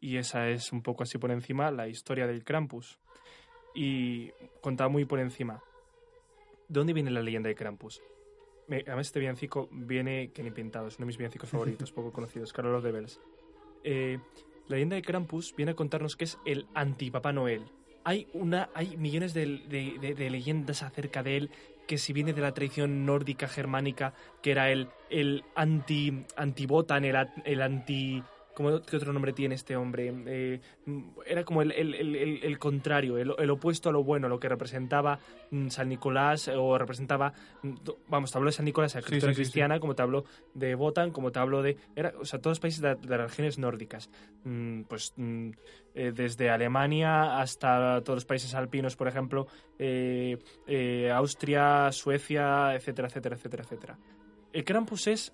A: Y esa es un poco así por encima la historia del Krampus. Y contaba muy por encima. ¿De dónde viene la leyenda de Krampus? Me- además, este villancico viene que ni pintado, es uno de mis villancicos favoritos, [laughs] poco conocidos, Carol the Bells. Eh, la leyenda de Krampus viene a contarnos que es el anti-Papá Noel. Hay, una, hay millones de, de- de- de leyendas acerca de él que si viene de la tradición nórdica germánica, que era el, el anti, anti-Botan, el, el anti... ¿cómo, ¿Qué otro nombre tiene este hombre? Eh, mm, era como el, el- el- contrario, el, opuesto a lo bueno, lo que representaba mm, San Nicolás eh, o representaba... mm, Vamos, te hablo de San Nicolás, la
B: Sí, sí, sí.
A: cristiana, como te hablo de Botan, como te hablo de... Era, o sea, todos los países de, de las regiones nórdicas. Mm, pues mm, eh, desde Alemania hasta todos los países alpinos, por ejemplo, eh, Austria, Suecia, etcétera, etcétera, etcétera, etcétera. El Krampus es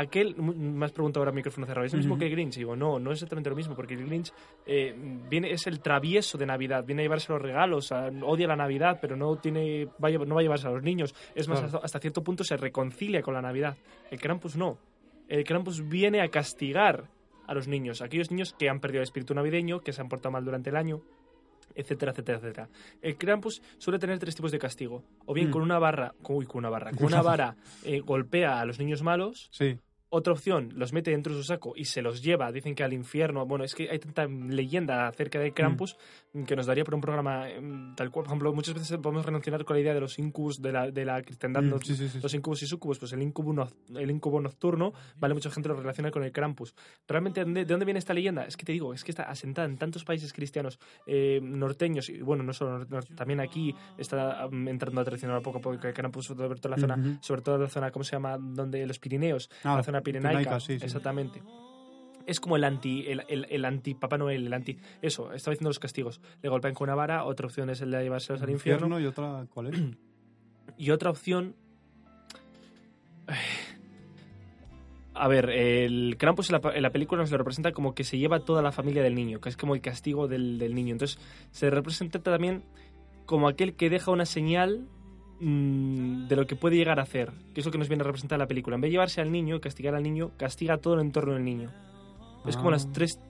A: aquel, me has preguntado ahora micrófono cerrado, ¿es lo mismo que el Grinch? Y digo, no, no es exactamente lo mismo, porque el Grinch eh, viene, es el travieso de Navidad, viene a llevarse los regalos, a- odia la Navidad, pero no, tiene, va a, no va a llevarse a los niños. Es más,
B: Claro.
A: hasta, cierto punto se reconcilia con la Navidad. El Krampus no. El Krampus viene a castigar a los niños, aquellos niños que han perdido el espíritu navideño, que se han portado mal durante el año, etcétera, etcétera, etcétera. El Krampus suele tener tres tipos de castigo. O bien
B: Mm.
A: con una barra, uy, con una barra, con [laughs] una vara eh, golpea a los niños malos,
B: Sí,
A: otra opción, los mete dentro de su saco y se los lleva, dicen que al infierno. Bueno, es que hay tanta leyenda acerca de Krampus que nos daría por un programa em, tal cual. Por ejemplo, muchas veces podemos relacionar con la idea de los incubus de la, de la cristiandad.
B: Mm,
A: los,
B: sí, sí, sí,
A: los incubus y sucubus, pues el incubo, el incubo nocturno, vale, mucha gente lo relaciona con el Krampus. Realmente, ¿de dónde, de dónde viene esta leyenda? Es que te digo, es que está asentada en tantos países cristianos eh, norteños, y bueno, no solo también aquí está entrando a traicionar poco a poco el Krampus, sobre toda la zona, sobre todo la zona, ¿cómo se llama? Donde los Pirineos,
B: Ah,
A: la zona pirenaica,
B: pirenaica, sí, sí.
A: exactamente. Es como el anti, el, el, el anti Papá Noel, el anti. Eso, estaba diciendo los castigos. Le golpean con una vara, otra opción es el de llevárselos al infierno.
B: y otra, ¿cuál es? [clears throat] [sighs]
A: A ver, el Krampus en la, en la película nos lo representa como que se lleva toda la familia del niño, que es como el castigo del, del niño. Entonces, se representa también como aquel que deja una señal mm, de lo que puede llegar a hacer, que es lo que nos viene a representar la película. En vez de llevarse al niño, castigar al niño, castiga todo el entorno del niño. Es como
B: Ah.
A: las tres...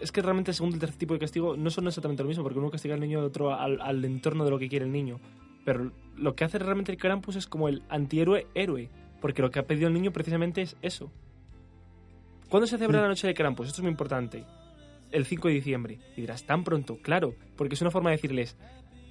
A: Es que realmente el segundo y el tercer tipo de castigo no son exactamente lo mismo, porque uno castiga al niño y otro al, al entorno de lo que quiere el niño. Pero lo que hace realmente el Krampus es como el antihéroe héroe, porque lo que ha pedido el niño precisamente es eso. ¿Cuándo se celebra la noche de Krampus? Esto es muy importante. El 5 de diciembre. Y dirás, ¿tan pronto? Claro, porque es una forma de decirles,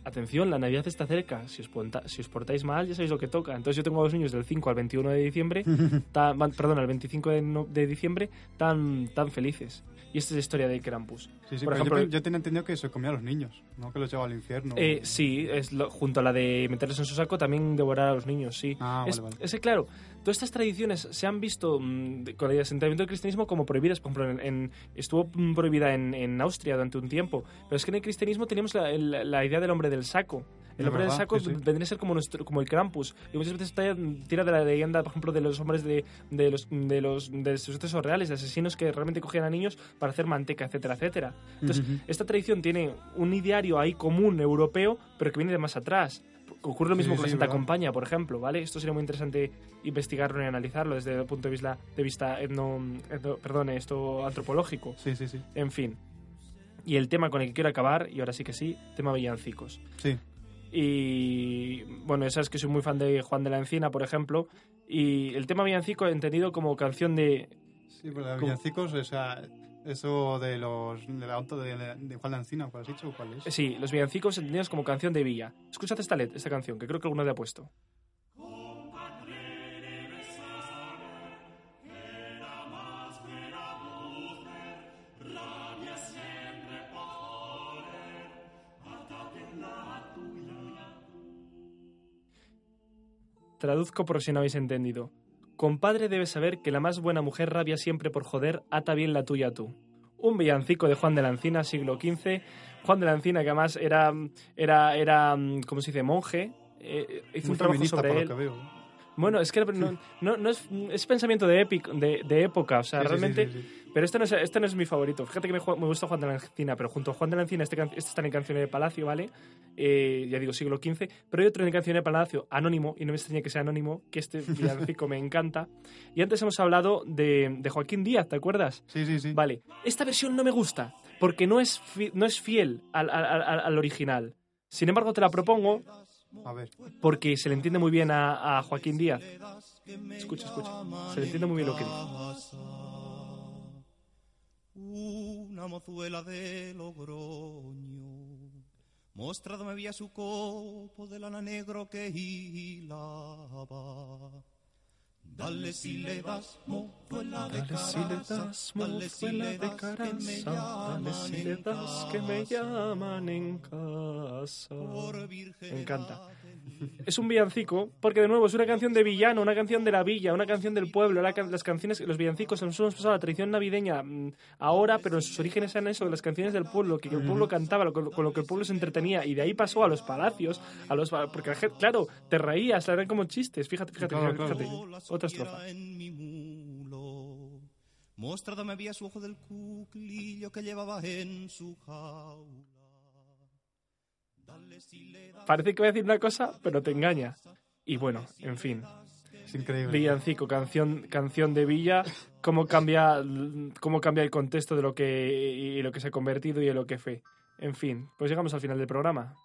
A: atención, la Navidad está cerca, si os, ponta- si os portáis mal ya sabéis lo que toca. Entonces yo tengo a dos niños del 5 al 21 de diciembre, [laughs] tan- perdón, al 25 de, no- de diciembre, tan, tan felices. Y esta es la historia de Krampus.
B: Sí, sí,
A: Por ejemplo,
B: yo, yo tenía entendido que se comía a los niños, no que los llevaba al infierno.
A: Eh, sí, es lo- junto a la de meterles en su saco, también devorar a los niños, sí.
B: Ah,
A: es,
B: vale,
A: es que, claro, todas estas tradiciones se han visto mm, con el asentamiento del cristianismo como prohibidas. Por ejemplo, en, en- estuvo mm, prohibida en, en Austria durante un tiempo. Pero es que en el cristianismo teníamos la, el- la idea del hombre del saco. El hombre del saco
B: sí, sí.
A: vendría a ser como, nuestro, como el Krampus. Y muchas veces está- tira de la leyenda, por ejemplo, de los hombres de, de los de los de sucesos reales, de asesinos que realmente cogían a niños para hacer manteca, etcétera, etcétera. Entonces,
B: Ujú.
A: esta tradición tiene un ideario ahí común europeo, pero que viene de más atrás. Ocurre lo mismo
B: Sí,
A: con la Santa
B: verdad.
A: Compañía, por ejemplo, ¿vale? Esto sería muy interesante investigarlo y analizarlo desde el punto de vista, de vista etno, etno- perdón, esto antropológico.
B: Sí, sí, sí.
A: En fin. Y el tema con el que quiero acabar, y ahora sí que sí, tema villancicos.
B: Sí.
A: Y bueno, ya sabes que soy muy fan de Juan de la Encina, por ejemplo. Y el tema villancico entendido como canción de...
B: Sí, pero
A: ¿Cómo?
B: villancicos, o sea, eso de los de la auto de, de Juan ¿cuál has dicho? ¿Cuál es?
A: Sí, los villancicos entendidos como canción de villa. Escuchad esta, let- esta canción, que creo que alguno te ha puesto. Traduzco por si no habéis entendido. Compadre debes saber que la más buena mujer rabia siempre por joder, ata bien la tuya tú. Un villancico de Juan de la Encina, siglo XV. Juan de la Encina, que además era, era, era ¿cómo se dice?, monje. eh, hizo
B: Muy
A: un trabajo
B: feminista,
A: sobre
B: por
A: él.
B: lo que veo.
A: Bueno, es que no, no, no es, es pensamiento de, épico, de, de época, o sea,
B: Sí,
A: realmente...
B: sí, sí.
A: Pero este no, es, este no es mi favorito. Fíjate que me, me gusta Juan de la Encina, pero junto a Juan de la Encina, este, este está en Canciones de Palacio, ¿vale? Eh, ya digo, siglo XV. Pero hay otro en Canciones de Palacio, anónimo, y no me extraña que sea anónimo, que este [laughs] villancico me encanta. Y antes hemos hablado de, de Joaquín Díaz, ¿te acuerdas?
B: Sí, sí, sí.
A: Vale, esta versión no me gusta, porque no es, fi- no es fiel al, al- al- al original. Sin embargo, te la propongo
B: A ver.
A: porque se le entiende muy bien a, a Joaquín Díaz. Escucha, escucha. Se le entiende muy bien lo que dice.
D: Una mozuela de Logroño mostrado me había su copo de lana negro que hilaba. Dale si le das mozuela de
A: Dale si le
D: caraza,
A: das
D: dale si le
A: de
D: das que me
A: caraza, dale si
D: llaman
A: le
D: en
A: das que me
D: casa.
A: llaman en casa. Me encanta. Es un villancico, porque de nuevo es una canción de villano, una canción de la villa, una canción del pueblo. la las canciones, los villancicos nos hemos pasado a la tradición navideña mm, ahora, pero en sus orígenes eran eso, las canciones del pueblo, que el pueblo cantaba, lo- con, lo- con lo que el pueblo se entretenía, y de ahí pasó a los palacios, a los porque la gente, claro, te reías, eran como chistes. Fíjate, fíjate,
B: Claro,
A: fíjate.
B: claro.
D: la
A: Otra estrofa.
D: había su ojo del cuclillo que llevaba en su jaula.
A: Parece que voy a decir una cosa, pero te engaña. Y bueno, en fin.
B: Es increíble.
A: Villancico, canción, canción de Villa, cómo cambia, cómo cambia el contexto de lo que y lo que se ha convertido y en lo que fue. En fin, pues llegamos al final del programa.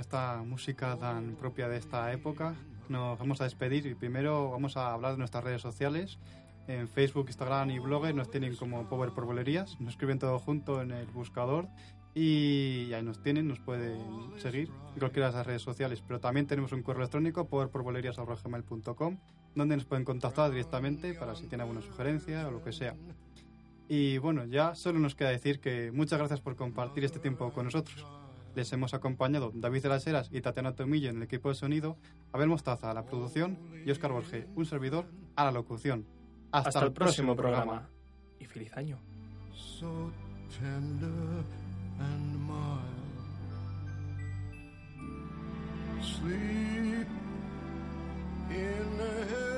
B: Esta música tan propia de esta época nos vamos a despedir y primero vamos a hablar de nuestras redes sociales. En Facebook, Instagram y Blogger nos tienen como Power por Bolerías. Nos escriben todo junto en el buscador y ahí nos tienen, nos pueden seguir en cualquiera de esas redes sociales. Pero también tenemos un correo electrónico, powerporbolerías.gmail.com, donde nos pueden contactar directamente para si tienen alguna sugerencia o lo que sea. Y con respecto a la música, como os decía, nos vamos a despedir y primero vamos a hablar de nuestras redes sociales. En Facebook, Instagram y Blogger nos tienen como Power por Bolerías. nos escriben todo junto en el buscador y ahí nos tienen, nos pueden seguir en cualquiera de esas redes sociales. Pero también tenemos un correo electrónico, powerporbolerías.gmail.com, donde nos pueden contactar directamente para si tienen alguna sugerencia o lo que sea. Y bueno, ya solo nos queda decir que muchas gracias por compartir este tiempo con nosotros. Les hemos acompañado David de las Heras y Tatiana Tomillo en el equipo de sonido, Abel Mostaza a la producción y Oscar Borge, un servidor, a la locución. Hasta,
A: Hasta, el próximo programa. Y feliz año.
E: so tender and mild. Sleep in the